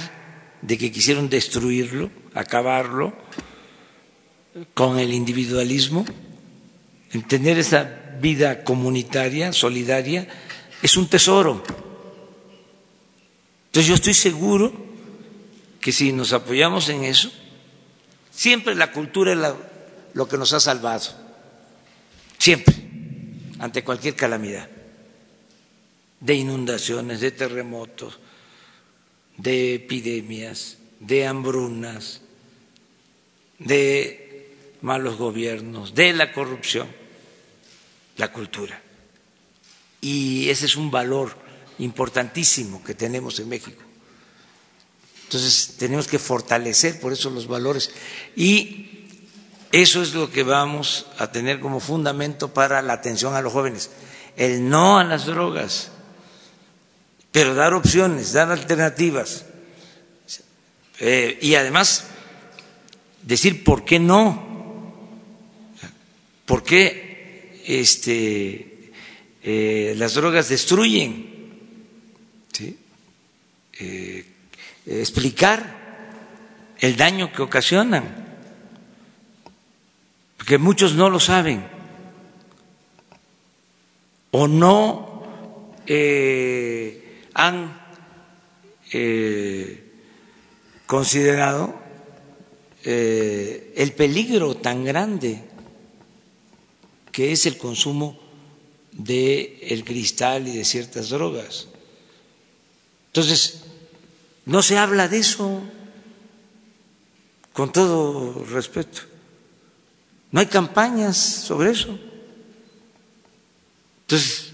de que quisieron destruirlo, acabarlo, con el individualismo, en tener esa vida comunitaria, solidaria, es un tesoro. Entonces yo estoy seguro que si nos apoyamos en eso, siempre la cultura es lo que nos ha salvado, siempre, ante cualquier calamidad, de inundaciones, de terremotos, de epidemias, de hambrunas, de malos gobiernos, de la corrupción la cultura. Y ese es un valor importantísimo que tenemos en México. Entonces tenemos que fortalecer por eso los valores. Y eso es lo que vamos a tener como fundamento para la atención a los jóvenes. El no a las drogas, pero dar opciones, dar alternativas. Eh, y además decir por qué no. ¿Por qué este, eh, las drogas destruyen. Eh, explicar el daño que ocasionan, porque muchos no lo saben o no eh, han considerado el peligro tan grande que es el consumo de el cristal y de ciertas drogas. Entonces, no se habla de eso, con todo respeto. No hay campañas sobre eso. Entonces,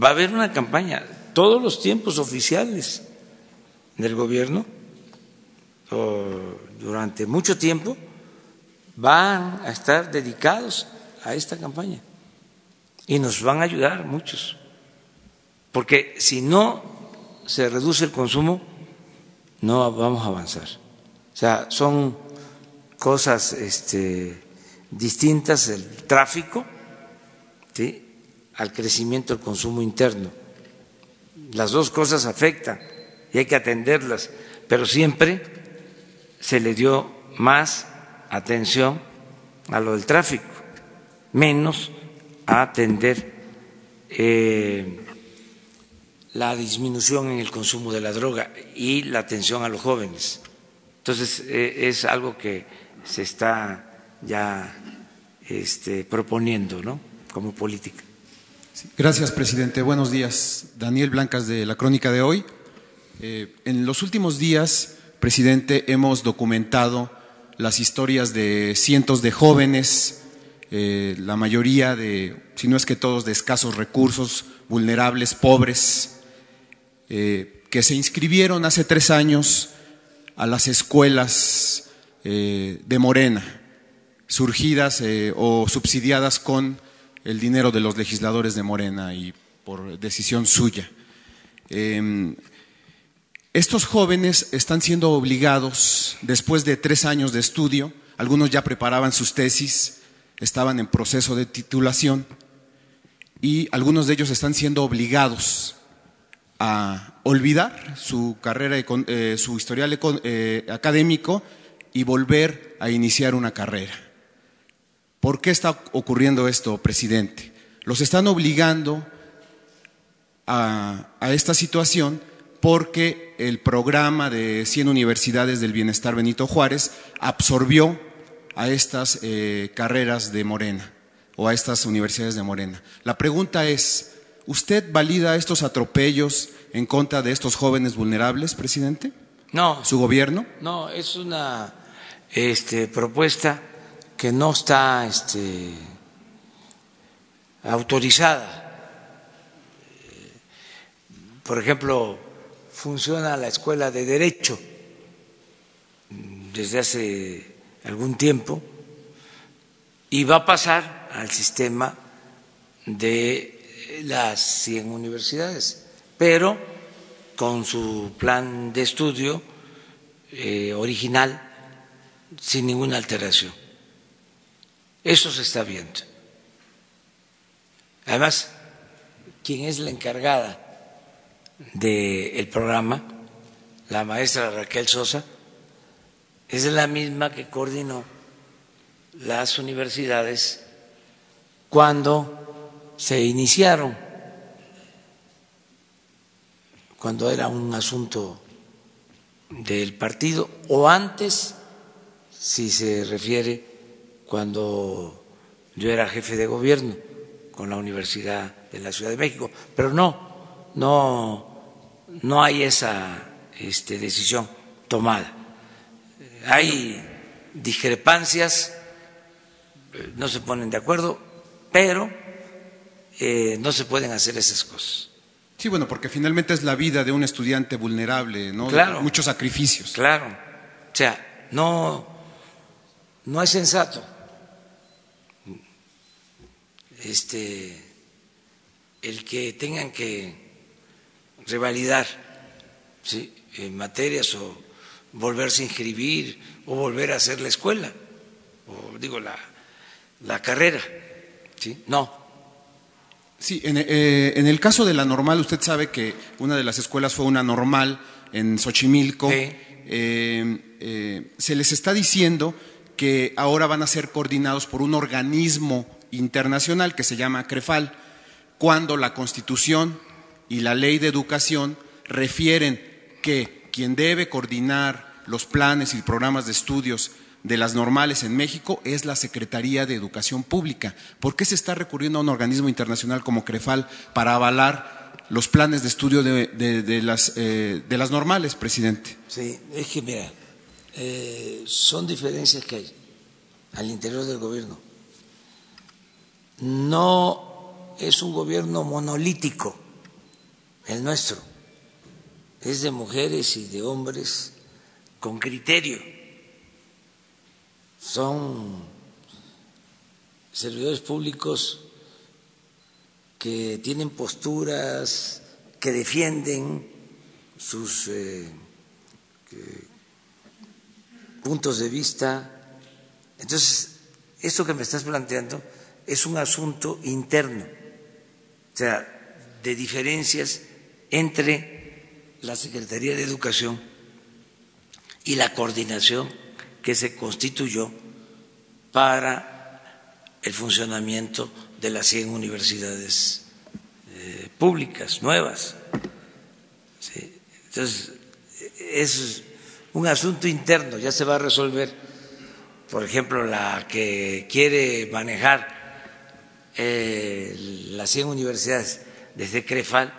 va a haber una campaña. Todos los tiempos oficiales del gobierno, durante mucho tiempo, van a estar dedicados a esta campaña y nos van a ayudar muchos, porque si no se reduce el consumo, no vamos a avanzar. O sea, son cosas este, distintas el tráfico al crecimiento del consumo interno. Las dos cosas afectan y hay que atenderlas, pero siempre se le dio más atención a lo del tráfico menos a atender eh, la disminución en el consumo de la droga y la atención a los jóvenes. Entonces, eh, es algo que se está ya este, proponiendo ¿no? como política. Gracias, presidente. Buenos días. Daniel Blancas de la Crónica de hoy. Eh, en los últimos días, presidente, hemos documentado las historias de cientos de jóvenes eh, la mayoría de, si no es que todos, de escasos recursos, vulnerables, pobres, eh, que se inscribieron hace tres años a las escuelas eh, de Morena, surgidas o subsidiadas con el dinero de los legisladores de Morena y por decisión suya. Em, estos jóvenes están siendo obligados, después de tres años de estudio, algunos ya preparaban sus tesis, estaban en proceso de titulación y algunos de ellos están siendo obligados a olvidar su carrera, eh, su historial eh, académico y volver a iniciar una carrera. ¿Por qué está ocurriendo esto, presidente? Los están obligando a, a esta situación porque el programa de 100 universidades del bienestar Benito Juárez absorbió a estas eh, carreras de Morena o a estas universidades de Morena. La pregunta es, ¿Usted valida estos atropellos en contra de estos jóvenes vulnerables, presidente? No, ¿Su gobierno? no, es una este, propuesta que no está este, autorizada. Por ejemplo, funciona la escuela de derecho desde hace algún tiempo y va a pasar al sistema de las 100 universidades, pero con su plan de estudio eh, original, sin ninguna alteración. Eso se está viendo. Además, quien es la encargada del programa, la maestra Raquel Sosa, es la misma que coordinó las universidades cuando se iniciaron, cuando era un asunto del partido, o antes, si se refiere, cuando yo era jefe de gobierno con la Universidad de la Ciudad de México. Pero no, no, no hay esa este, decisión tomada. Hay discrepancias, no se ponen de acuerdo, pero eh, no se pueden hacer esas cosas. Sí, bueno, porque finalmente es la vida de un estudiante vulnerable, ¿no? Claro. Muchos sacrificios. Claro, o sea, no, no es sensato este, el que tengan que revalidar ¿sí? en materias o volverse a inscribir o volver a hacer la escuela o digo la, la carrera. ¿sí? No, Sí, en, eh, en el caso de la normal, usted sabe que una de las escuelas fue una normal en Xochimilco. Sí. Eh, eh, se les está diciendo que ahora van a ser coordinados por un organismo internacional que se llama CREFAL, cuando la Constitución y la Ley de Educación refieren que quien debe coordinar los planes y programas de estudios de las normales en México es la Secretaría de Educación Pública. ¿Por qué se está recurriendo a un organismo internacional como CREFAL para avalar los planes de estudio de, las, eh, de las normales, presidente? Sí, es que mira, eh, son diferencias que hay al interior del gobierno. No es un gobierno monolítico el nuestro, es de mujeres y de hombres con criterio. Son servidores públicos que tienen posturas, que defienden sus eh, puntos de vista. Entonces, esto que me estás planteando es un asunto interno, o sea, de diferencias entre la Secretaría de Educación y la coordinación que se constituyó para el funcionamiento de las 100 universidades eh, públicas nuevas. Entonces, es un asunto interno, ya se va a resolver. Por ejemplo, la que quiere manejar eh, las 100 universidades desde CREFAL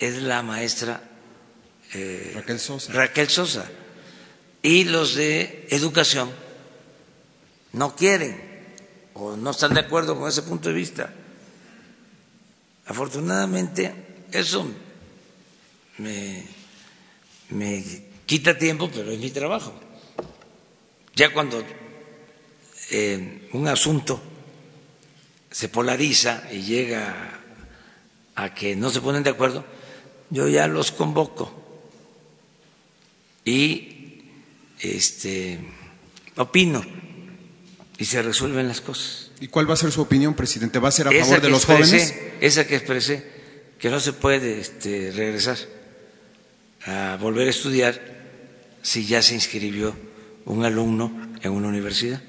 es la maestra Raquel Sosa. Raquel Sosa. Y los de educación no quieren o no están de acuerdo con ese punto de vista. Afortunadamente, eso me, me quita tiempo, pero es mi trabajo. Ya cuando eh, un asunto se polariza y llega a que no se ponen de acuerdo, yo ya los convoco y este opino y se resuelven las cosas. ¿Y cuál va a ser su opinión, presidente? ¿Va a ser a Esa favor de los expresé, jóvenes? Esa que expresé, que no se puede este, regresar a volver a estudiar si ya se inscribió un alumno en una universidad.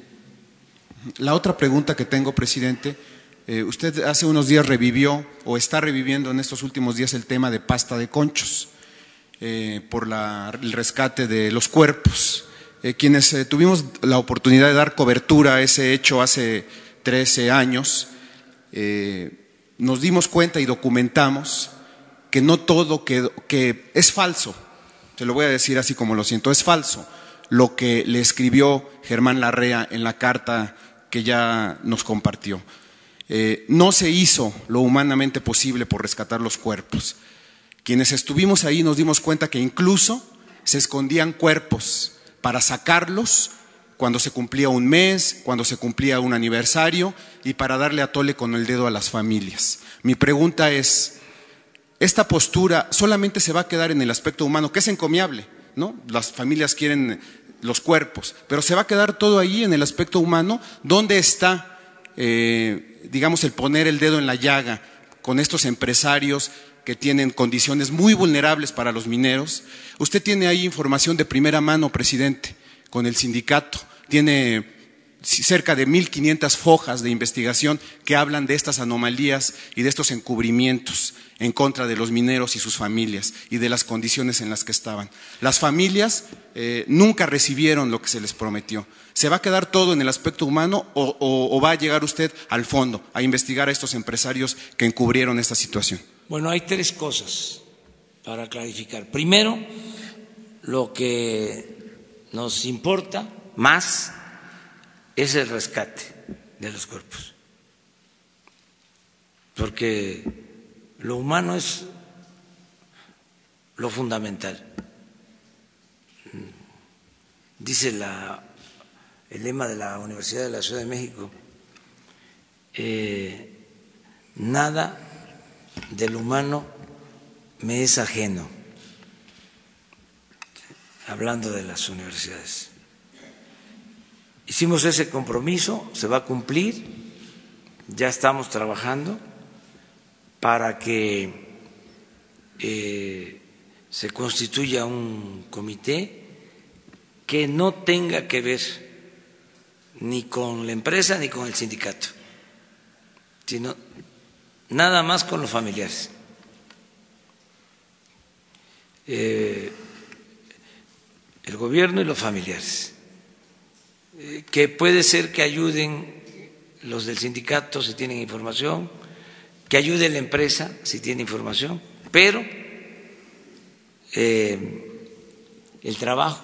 La otra pregunta que tengo, presidente, eh, usted hace unos días revivió o está reviviendo en estos últimos días el tema de pasta de conchos eh, por la- el rescate de los cuerpos. Eh, quienes eh, tuvimos la oportunidad de dar cobertura a ese hecho hace 13 años, nos dimos cuenta y documentamos que no todo que, que es falso, te lo voy a decir así como lo siento, es falso lo que le escribió Germán Larrea en la carta que ya nos compartió. No se hizo lo humanamente posible por rescatar los cuerpos. Quienes estuvimos ahí nos dimos cuenta que incluso se escondían cuerpos para sacarlos cuando se cumplía un mes, cuando se cumplía un aniversario y para darle a tole con el dedo a las familias. Mi pregunta es, ¿esta postura solamente se va a quedar en el aspecto humano, que es encomiable? ¿no? Las familias quieren los cuerpos, pero se va a quedar todo ahí en el aspecto humano. ¿Dónde está, eh, digamos, el poner el dedo en la llaga con estos empresarios que tienen condiciones muy vulnerables para los mineros? Usted tiene ahí información de primera mano, presidente, con el sindicato. Tiene cerca de 1.500 fojas de investigación que hablan de estas anomalías y de estos encubrimientos en contra de los mineros y sus familias y de las condiciones en las que estaban. Las familias eh, nunca recibieron lo que se les prometió. ¿Se va a quedar todo en el aspecto humano o, o va a llegar usted al fondo a investigar a estos empresarios que encubrieron esta situación? Bueno, hay tres cosas para clarificar. Primero, lo que nos importa más es el rescate de los cuerpos, porque lo humano es lo fundamental. Dice el lema de la Universidad de la Ciudad de México, eh, nada del humano me es ajeno, hablando de las universidades. Hicimos ese compromiso, se va a cumplir, ya estamos trabajando para que eh, se constituya un comité que no tenga que ver ni con la empresa ni con el sindicato, sino nada más con los familiares. Eh, el gobierno y los familiares que puede ser que ayuden los del sindicato si tienen información, que ayude la empresa si tiene información, pero eh, el trabajo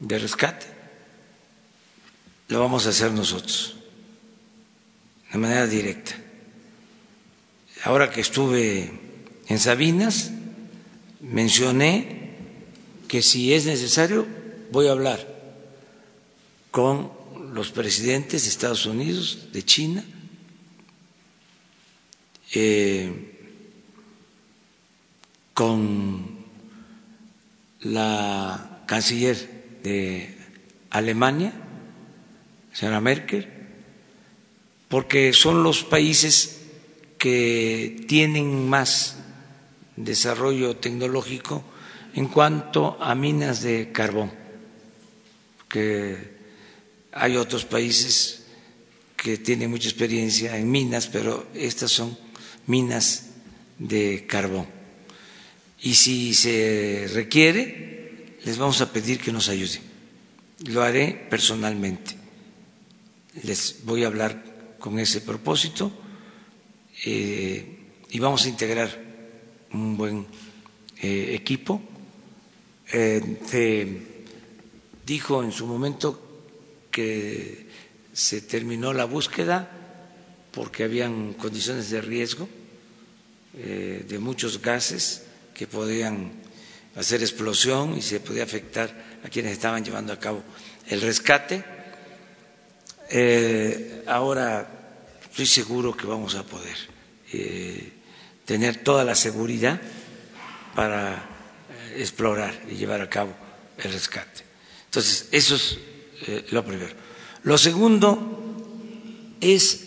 de rescate lo vamos a hacer nosotros de manera directa. Ahora que estuve en Sabinas, mencioné que si es necesario voy a hablar con los presidentes de Estados Unidos, de China, eh, con la canciller de Alemania, señora Merkel, porque son los países que tienen más desarrollo tecnológico en cuanto a minas de carbón, que hay otros países que tienen mucha experiencia en minas, pero estas son minas de carbón. Y si se requiere, les vamos a pedir que nos ayuden. Lo haré personalmente. Les voy a hablar con ese propósito eh, y vamos a integrar un buen eh, equipo. Eh, dijo en su momento que se terminó la búsqueda porque habían condiciones de riesgo de muchos gases que podían hacer explosión y se podía afectar a quienes estaban llevando a cabo el rescate. Ahora estoy seguro que vamos a poder eh, tener toda la seguridad para explorar y llevar a cabo el rescate. Entonces, eso es eh, lo primero. Lo segundo es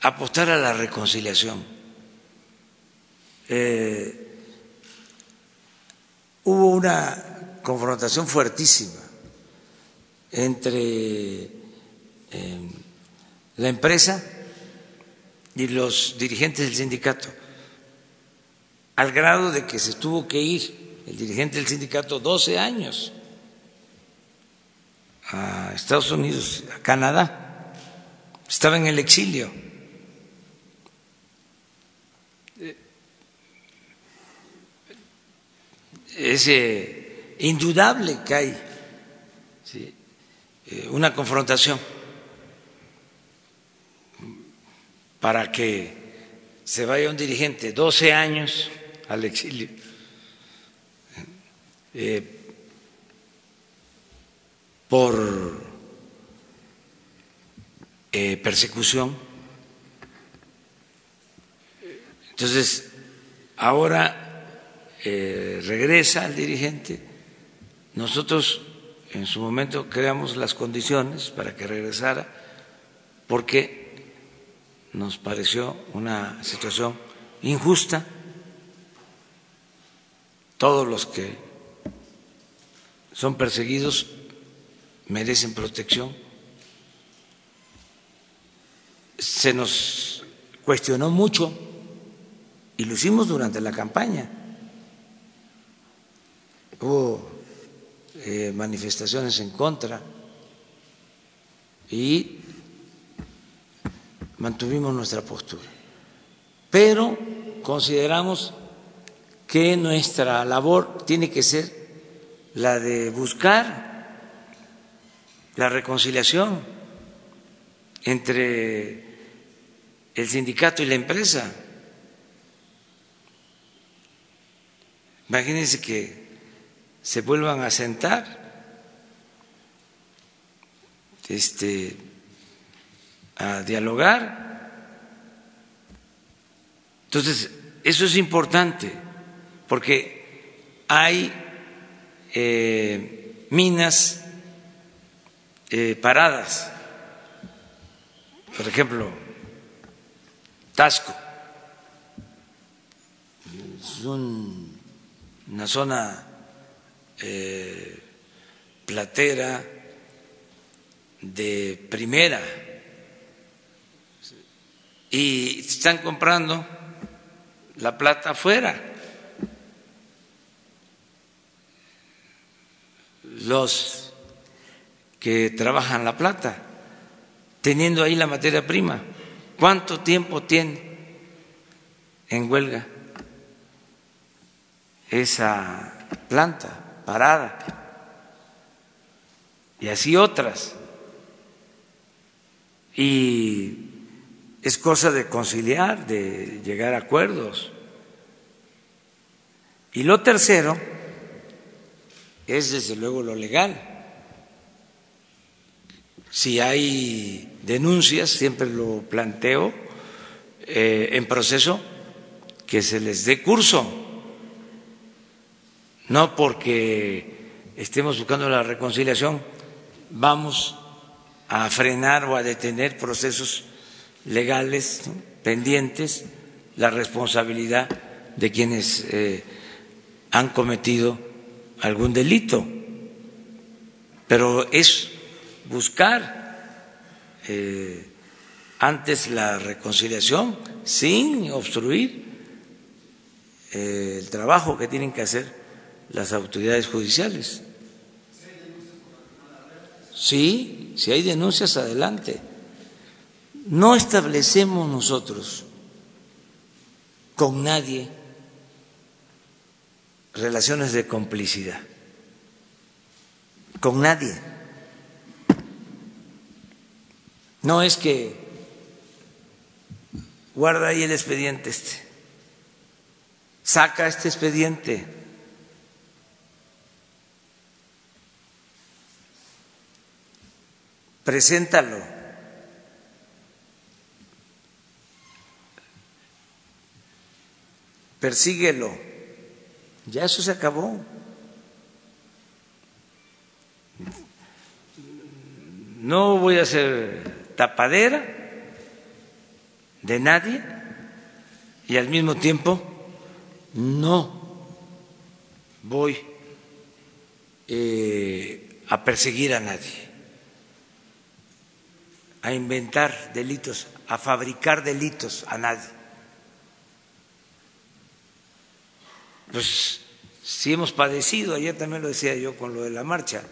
apostar a la reconciliación. Eh, hubo una confrontación fuertísima entre eh, la empresa y los dirigentes del sindicato, al grado de que se tuvo que ir el dirigente del sindicato 12 años a Estados Unidos, a Canadá, estaba en el exilio. Es eh, indudable que hay eh, una confrontación para que se vaya un dirigente 12 años al exilio. Eh, por persecución. Entonces, ahora regresa el dirigente. Nosotros en su momento creamos las condiciones para que regresara porque nos pareció una situación injusta. Todos los que son perseguidos merecen protección. Se nos cuestionó mucho y lo hicimos durante la campaña. Hubo eh, manifestaciones en contra y mantuvimos nuestra postura. Pero consideramos que nuestra labor tiene que ser la de buscar la reconciliación entre el sindicato y la empresa. Imagínense que se vuelvan a sentar, este, a dialogar. Entonces, eso es importante, porque hay eh, minas eh, paradas, por ejemplo, Tasco, es una zona eh, platera de primera y están comprando la plata afuera. Los que trabajan la plata, teniendo ahí la materia prima. ¿Cuánto tiempo tiene en huelga esa planta? parada. Y así otras. Y es cosa de conciliar, de llegar a acuerdos. Y lo tercero es desde luego lo legal. Si hay denuncias, siempre lo planteo eh, en proceso, que se les dé curso no porque estemos buscando la reconciliación vamos a frenar o a detener procesos legales pendientes, la responsabilidad de quienes eh, han cometido algún delito. Pero es buscar eh, antes la reconciliación sin obstruir eh, el trabajo que tienen que hacer las autoridades judiciales. Sí, si hay denuncias, adelante. No establecemos nosotros con nadie relaciones de complicidad, con nadie. No es que guarda ahí el expediente este, saca este expediente preséntalo. Persíguelo. Ya eso se acabó. No voy a ser tapadera de nadie y al mismo tiempo no voy eh, a perseguir a nadie a inventar delitos, a fabricar delitos a nadie. Pues si hemos padecido, ayer también lo decía yo con lo de la marcha,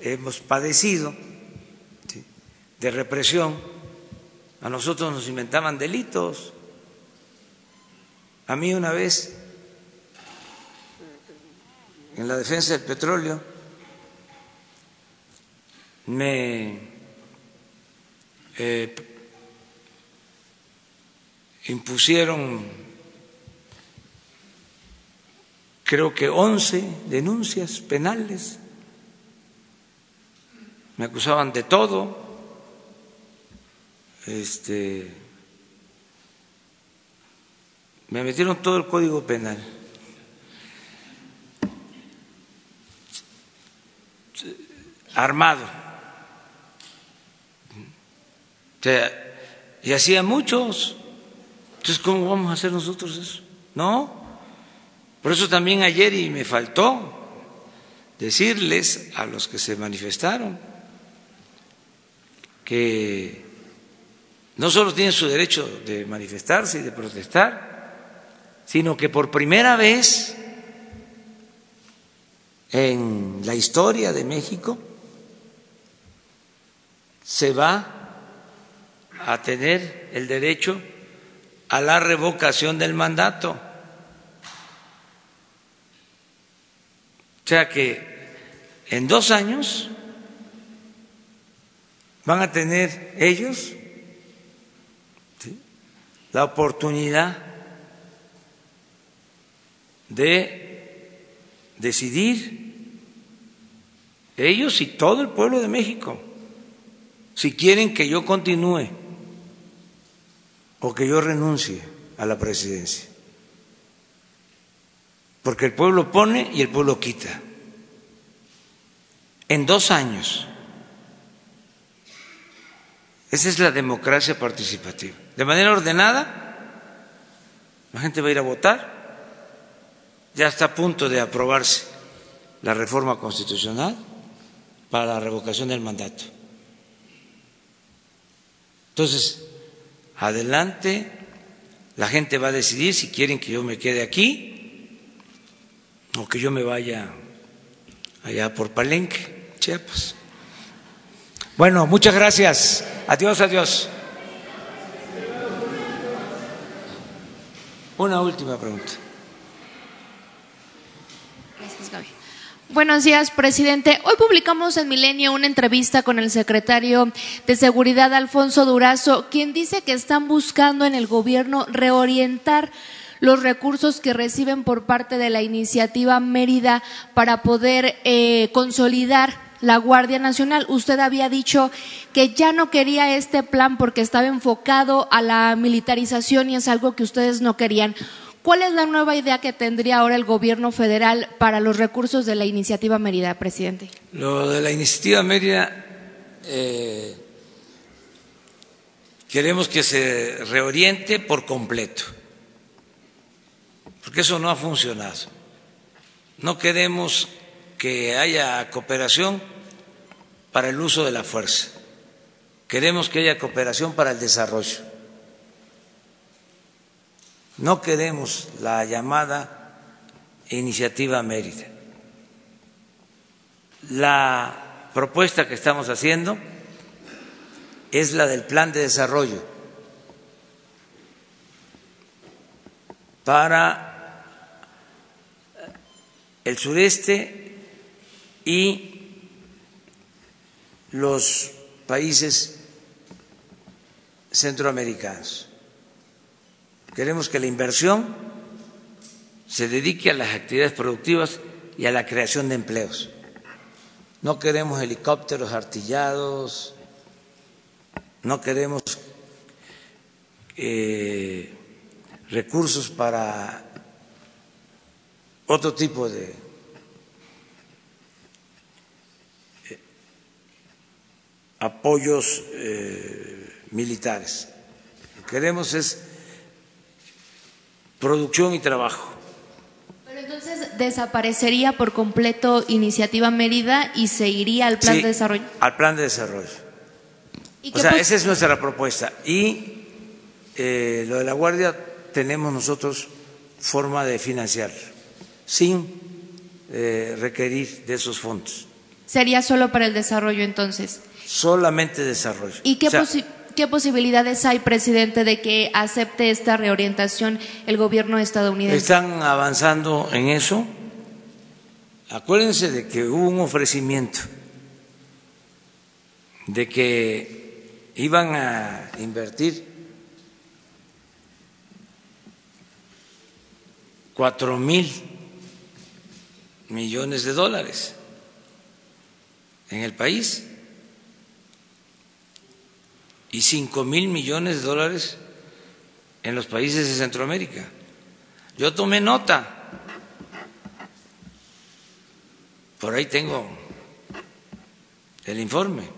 hemos padecido de represión, a nosotros nos inventaban delitos. A mí una vez en la defensa del petróleo. Me eh, impusieron, creo que 11 denuncias penales. Me acusaban de todo. Este, me metieron todo el código penal. Armado. y hacía muchos. Entonces, ¿cómo vamos a hacer nosotros eso? No. Por eso también ayer, y me faltó decirles a los que se manifestaron, que no solo tienen su derecho de manifestarse y de protestar, sino que por primera vez en la historia de México se va a tener el derecho a la revocación del mandato. Sea que en dos años van a tener ellos la oportunidad de decidir ellos y todo el pueblo de México si quieren que yo continúe o que yo renuncie a la presidencia. Porque el pueblo pone y el pueblo quita. En dos años. Esa es la democracia participativa. De manera ordenada, la gente va a ir a votar ya está a punto de aprobarse la reforma constitucional para la revocación del mandato. Entonces, adelante, la gente va a decidir si quieren que yo me quede aquí o que yo me vaya allá por Palenque, Chiapas. Bueno, muchas gracias. Adiós, adiós. Una última pregunta. Buenos días, presidente. Hoy publicamos en Milenio una entrevista con el secretario de Seguridad, Alfonso Durazo, quien dice que están buscando en el gobierno reorientar los recursos que reciben por parte de la iniciativa Mérida para poder eh, consolidar la Guardia Nacional. Usted había dicho que ya no quería este plan porque estaba enfocado a la militarización y es algo que ustedes no querían. ¿Cuál es la nueva idea que tendría ahora el gobierno federal para los recursos de la iniciativa Mérida, presidente? Lo de la iniciativa Mérida, eh, queremos que se reoriente por completo, porque eso no ha funcionado. No queremos que haya cooperación para el uso de la fuerza, queremos que haya cooperación para el desarrollo no queremos la llamada iniciativa Mérida. La propuesta que estamos haciendo es la del plan de desarrollo para el sureste y los países centroamericanos. Queremos que la inversión se dedique a las actividades productivas y a la creación de empleos. No queremos helicópteros artillados, no queremos eh, recursos para otro tipo de eh, apoyos eh, militares. Lo que queremos es producción y trabajo. Pero entonces desaparecería por completo Iniciativa Mérida y se iría al plan de desarrollo. Al plan de desarrollo. o sea, esa es nuestra propuesta. Y eh, lo de la Guardia tenemos nosotros forma de financiar sin eh, requerir de esos fondos. ¿Sería solo para el desarrollo entonces? Solamente desarrollo. ¿Y qué ¿Qué posibilidades hay, presidente, de que acepte esta reorientación el gobierno estadounidense? Están avanzando en eso. acuérdense de que hubo un ofrecimiento de que iban a invertir cuatro mil millones de dólares en el país y cinco mil millones de dólares en los países de Centroamérica. Yo tomé nota. Por ahí tengo el informe.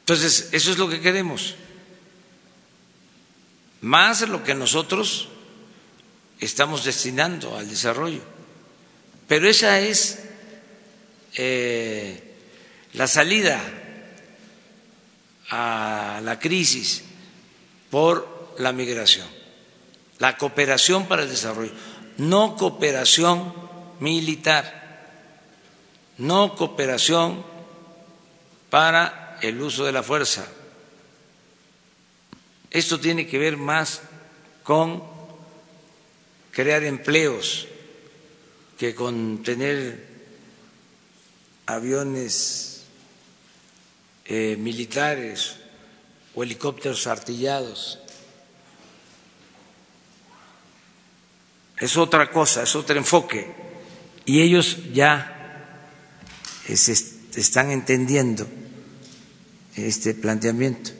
Entonces, eso es lo que queremos. Más lo que nosotros estamos destinando al desarrollo. Pero esa es eh, la salida a la crisis por la migración, la cooperación para el desarrollo, no cooperación militar, no cooperación para el uso de la fuerza. Esto tiene que ver más con crear empleos que con tener aviones eh, militares o helicópteros artillados. Es otra cosa, es otro enfoque. Y ellos ya eh, están entendiendo este planteamiento.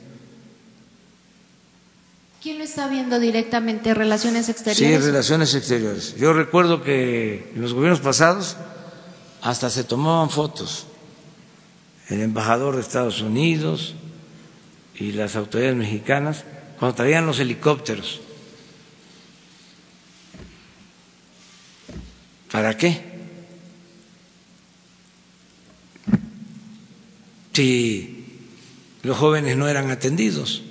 ¿Quién lo está viendo directamente? ¿Relaciones exteriores? Sí, relaciones exteriores. Yo recuerdo que en los gobiernos pasados hasta se tomaban fotos. El embajador de Estados Unidos y las autoridades mexicanas cuando traían los helicópteros. ¿Para qué? Si los jóvenes no eran atendidos.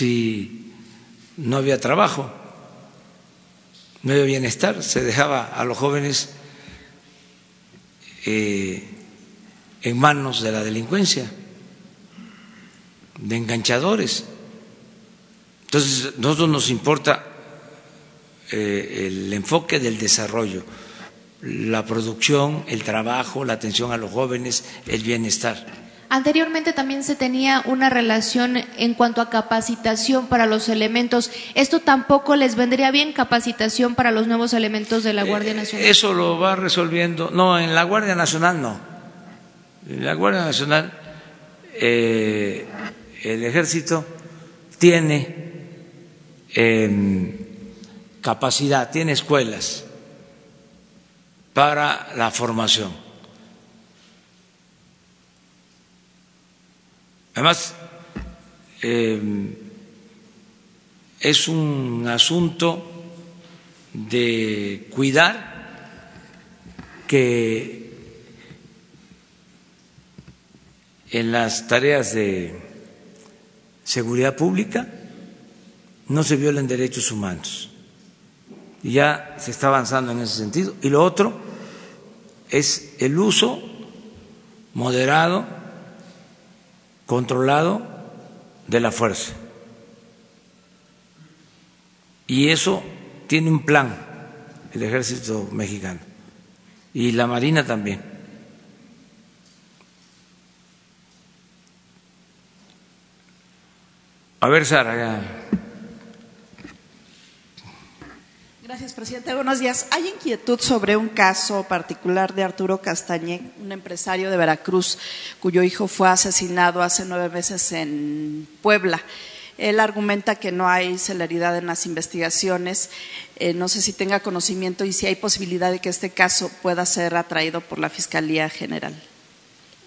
Si no había trabajo, no había bienestar, se dejaba a los jóvenes eh, en manos de la delincuencia, de enganchadores. Entonces, a nosotros nos importa eh, el enfoque del desarrollo, la producción, el trabajo, la atención a los jóvenes, el bienestar. Anteriormente también se tenía una relación en cuanto a capacitación para los elementos. ¿Esto tampoco les vendría bien capacitación para los nuevos elementos de la Guardia Nacional? Eso lo va resolviendo. No, en la Guardia Nacional no. En la Guardia Nacional eh, el ejército tiene em, capacidad, tiene escuelas para la formación Además, em, es un asunto de cuidar que en las tareas de seguridad pública no se violen derechos humanos. Y ya se está avanzando en ese sentido. Y lo otro es el uso moderado controlado de la fuerza. Y eso tiene un plan el ejército mexicano y la Marina también. A ver, Sara, ya. Gracias, presidente. Buenos días. Hay inquietud sobre un caso particular de Arturo Castañé, un empresario de Veracruz cuyo hijo fue asesinado hace nueve meses en Puebla. Él argumenta que no hay celeridad en las investigaciones. Eh, no sé si tenga conocimiento y si hay posibilidad de que este caso pueda ser atraído por la Fiscalía General.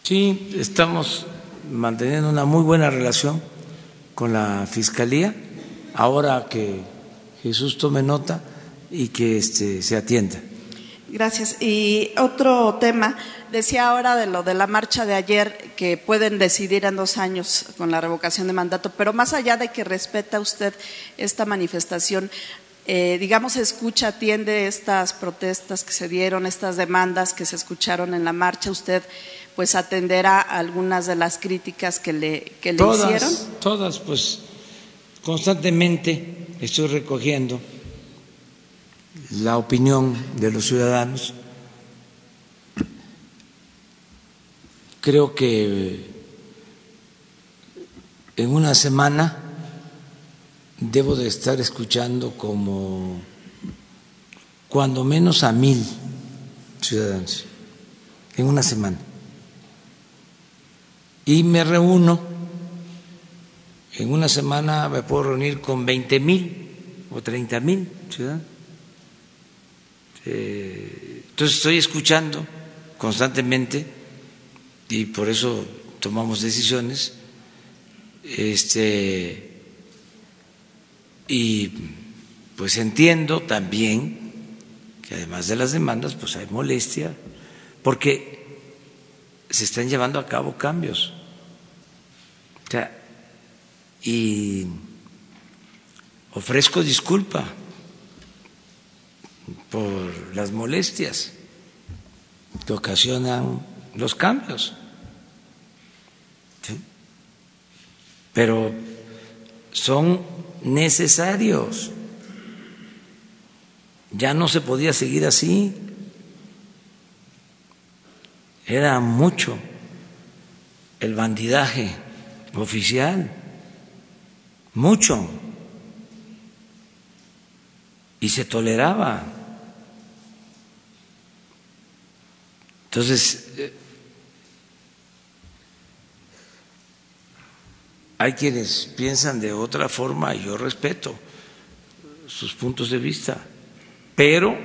Sí, estamos manteniendo una muy buena relación con la Fiscalía. Ahora que Jesús tome nota, y que este, se atienda. Gracias. Y otro tema, decía ahora de lo de la marcha de ayer, que pueden decidir en dos años con la revocación de mandato, pero más allá de que respeta usted esta manifestación, eh, digamos, escucha, atiende estas protestas que se dieron, estas demandas que se escucharon en la marcha, usted pues atenderá algunas de las críticas que le, que le hicieron. Todas, pues constantemente estoy recogiendo la opinión de los ciudadanos. Creo que en una semana debo de estar escuchando como cuando menos a mil ciudadanos en una semana. Y me reúno, en una semana me puedo reunir con 20 mil o 30 mil ciudadanos. Eh, entonces estoy escuchando constantemente y por eso tomamos decisiones. Este, y pues entiendo también que además de las demandas, pues hay molestia, porque se están llevando a cabo cambios. O sea, y ofrezco disculpa por las molestias que ocasionan los cambios. Pero son necesarios. Ya no se podía seguir así. Era mucho el bandidaje oficial, mucho. Y se toleraba. Entonces, eh, hay quienes piensan de otra forma y yo respeto sus puntos de vista, pero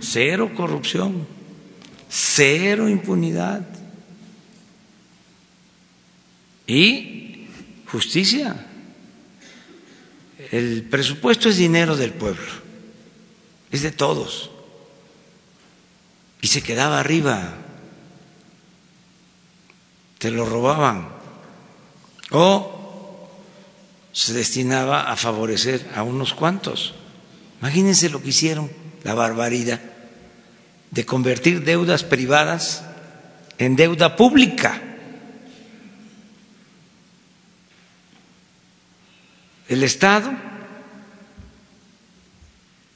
cero corrupción, cero impunidad y justicia. El presupuesto es dinero del pueblo, es de todos y se quedaba arriba, te lo robaban o se destinaba a favorecer a unos cuantos. Imagínense lo que hicieron, la barbaridad de convertir deudas privadas en deuda pública. El Estado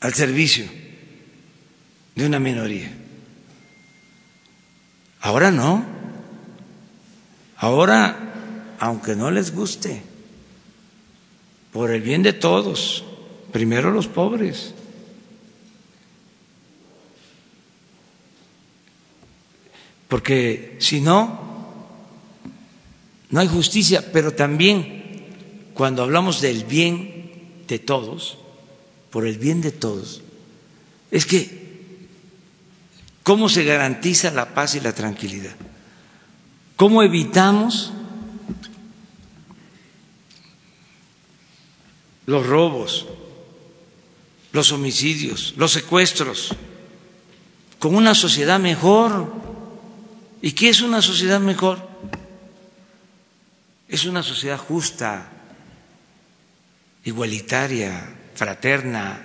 al servicio de una minoría. Ahora no. Ahora, aunque no les guste, por el bien de todos, primero los pobres. Porque si no, no hay justicia, pero también cuando hablamos del bien de todos, por el bien de todos, es que ¿Cómo se garantiza la paz y la tranquilidad? ¿Cómo evitamos los robos, los homicidios, los secuestros, con una sociedad mejor? ¿Y qué es una sociedad mejor? Es una sociedad justa, igualitaria, fraterna,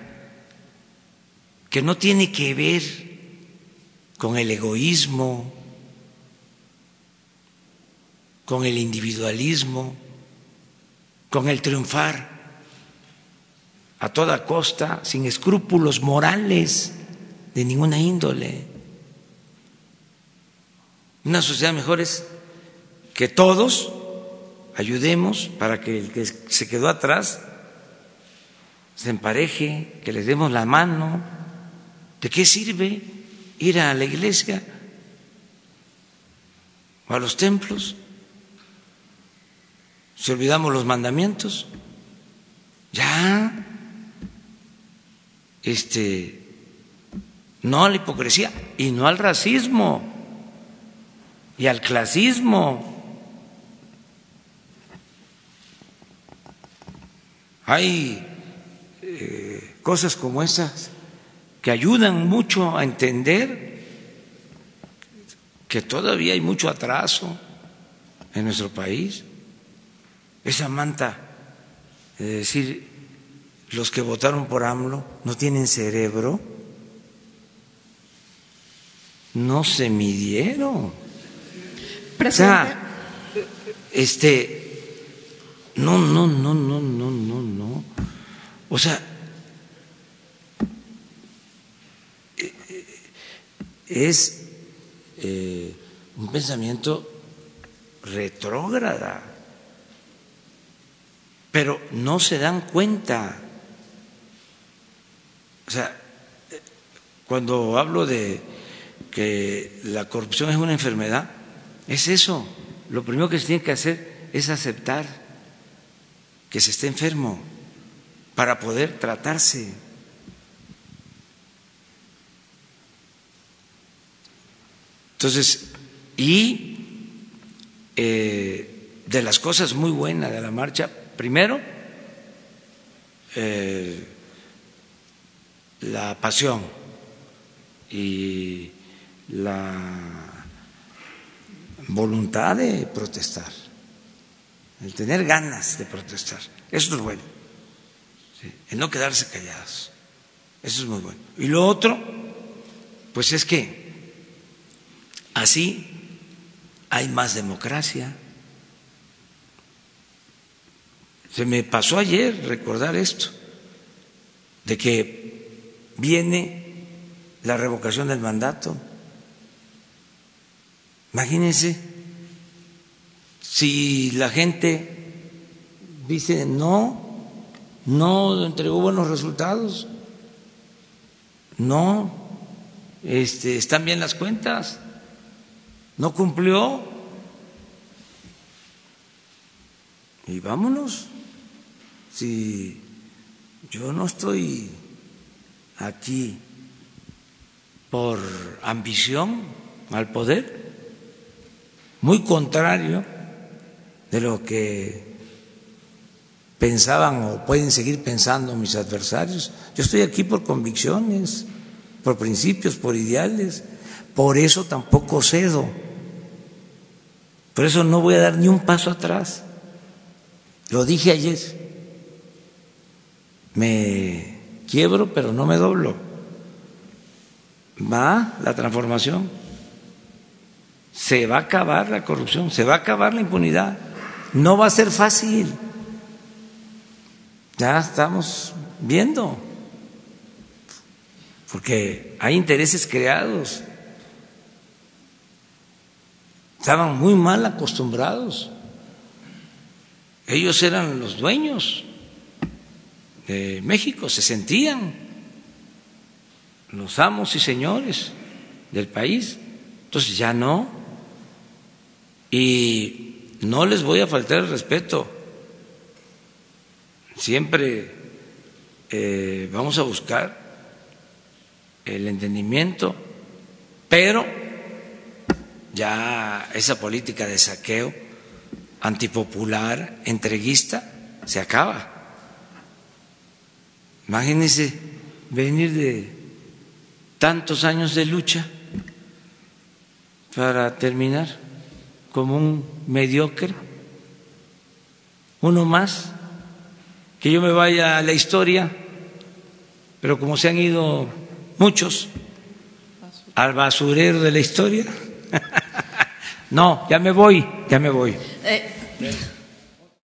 que no tiene que ver con el egoísmo, con el individualismo, con el triunfar a toda costa, sin escrúpulos morales de ninguna índole. Una sociedad mejor es que todos ayudemos para que el que se quedó atrás se empareje, que les demos la mano. ¿De qué sirve ir a la iglesia o a los templos, si olvidamos los mandamientos, ya, este, no a la hipocresía y no al racismo y al clasismo. Hay eh, cosas como esas que ayudan mucho a entender que todavía hay mucho atraso en nuestro país. Esa manta de decir los que votaron por AMLO no tienen cerebro, no se midieron. O sea, este, no, no, no, no, no, no, no. O sea, es eh, un pensamiento retrógrada, pero no se dan cuenta. O sea, cuando hablo de que la corrupción es una enfermedad, es eso. Lo primero que se tiene que hacer es aceptar que se está enfermo para poder tratarse. Entonces, y eh, de las cosas muy buenas de la marcha, primero, eh, la pasión y la voluntad de protestar, el tener ganas de protestar. Eso es bueno. No quedarse callados. Eso es muy bueno. Y lo otro, pues es que así hay más democracia. Se me pasó ayer recordar esto, de que viene la revocación del mandato Imagínense si la gente dice no, no entregó buenos resultados, no, este, están bien las cuentas, no cumplió. Y vámonos. Si yo no estoy aquí por ambición al poder, muy contrario de lo que pensaban o pueden seguir pensando mis adversarios. Yo estoy aquí por convicciones, por principios, por ideales. Por eso tampoco cedo. Por eso no voy a dar ni un paso atrás. Lo dije ayer. Me quiebro, pero no me doblo. Va la transformación se va a acabar la corrupción, se va a acabar la impunidad. No va a ser fácil. Ya estamos viendo, porque hay intereses creados. Estaban muy mal acostumbrados. Ellos eran los dueños de México, se sentían los amos y señores del país. Entonces ya no. Y no les voy a faltar el respeto. Siempre eh, vamos a buscar el entendimiento, pero ya esa política de saqueo antipopular, entreguista, se acaba. Imagínense venir de tantos años de lucha para terminar como un mediocre, uno más, que yo me vaya a la historia, pero como se han ido muchos al basurero de la historia, no, ya me voy, ya me voy. Eh,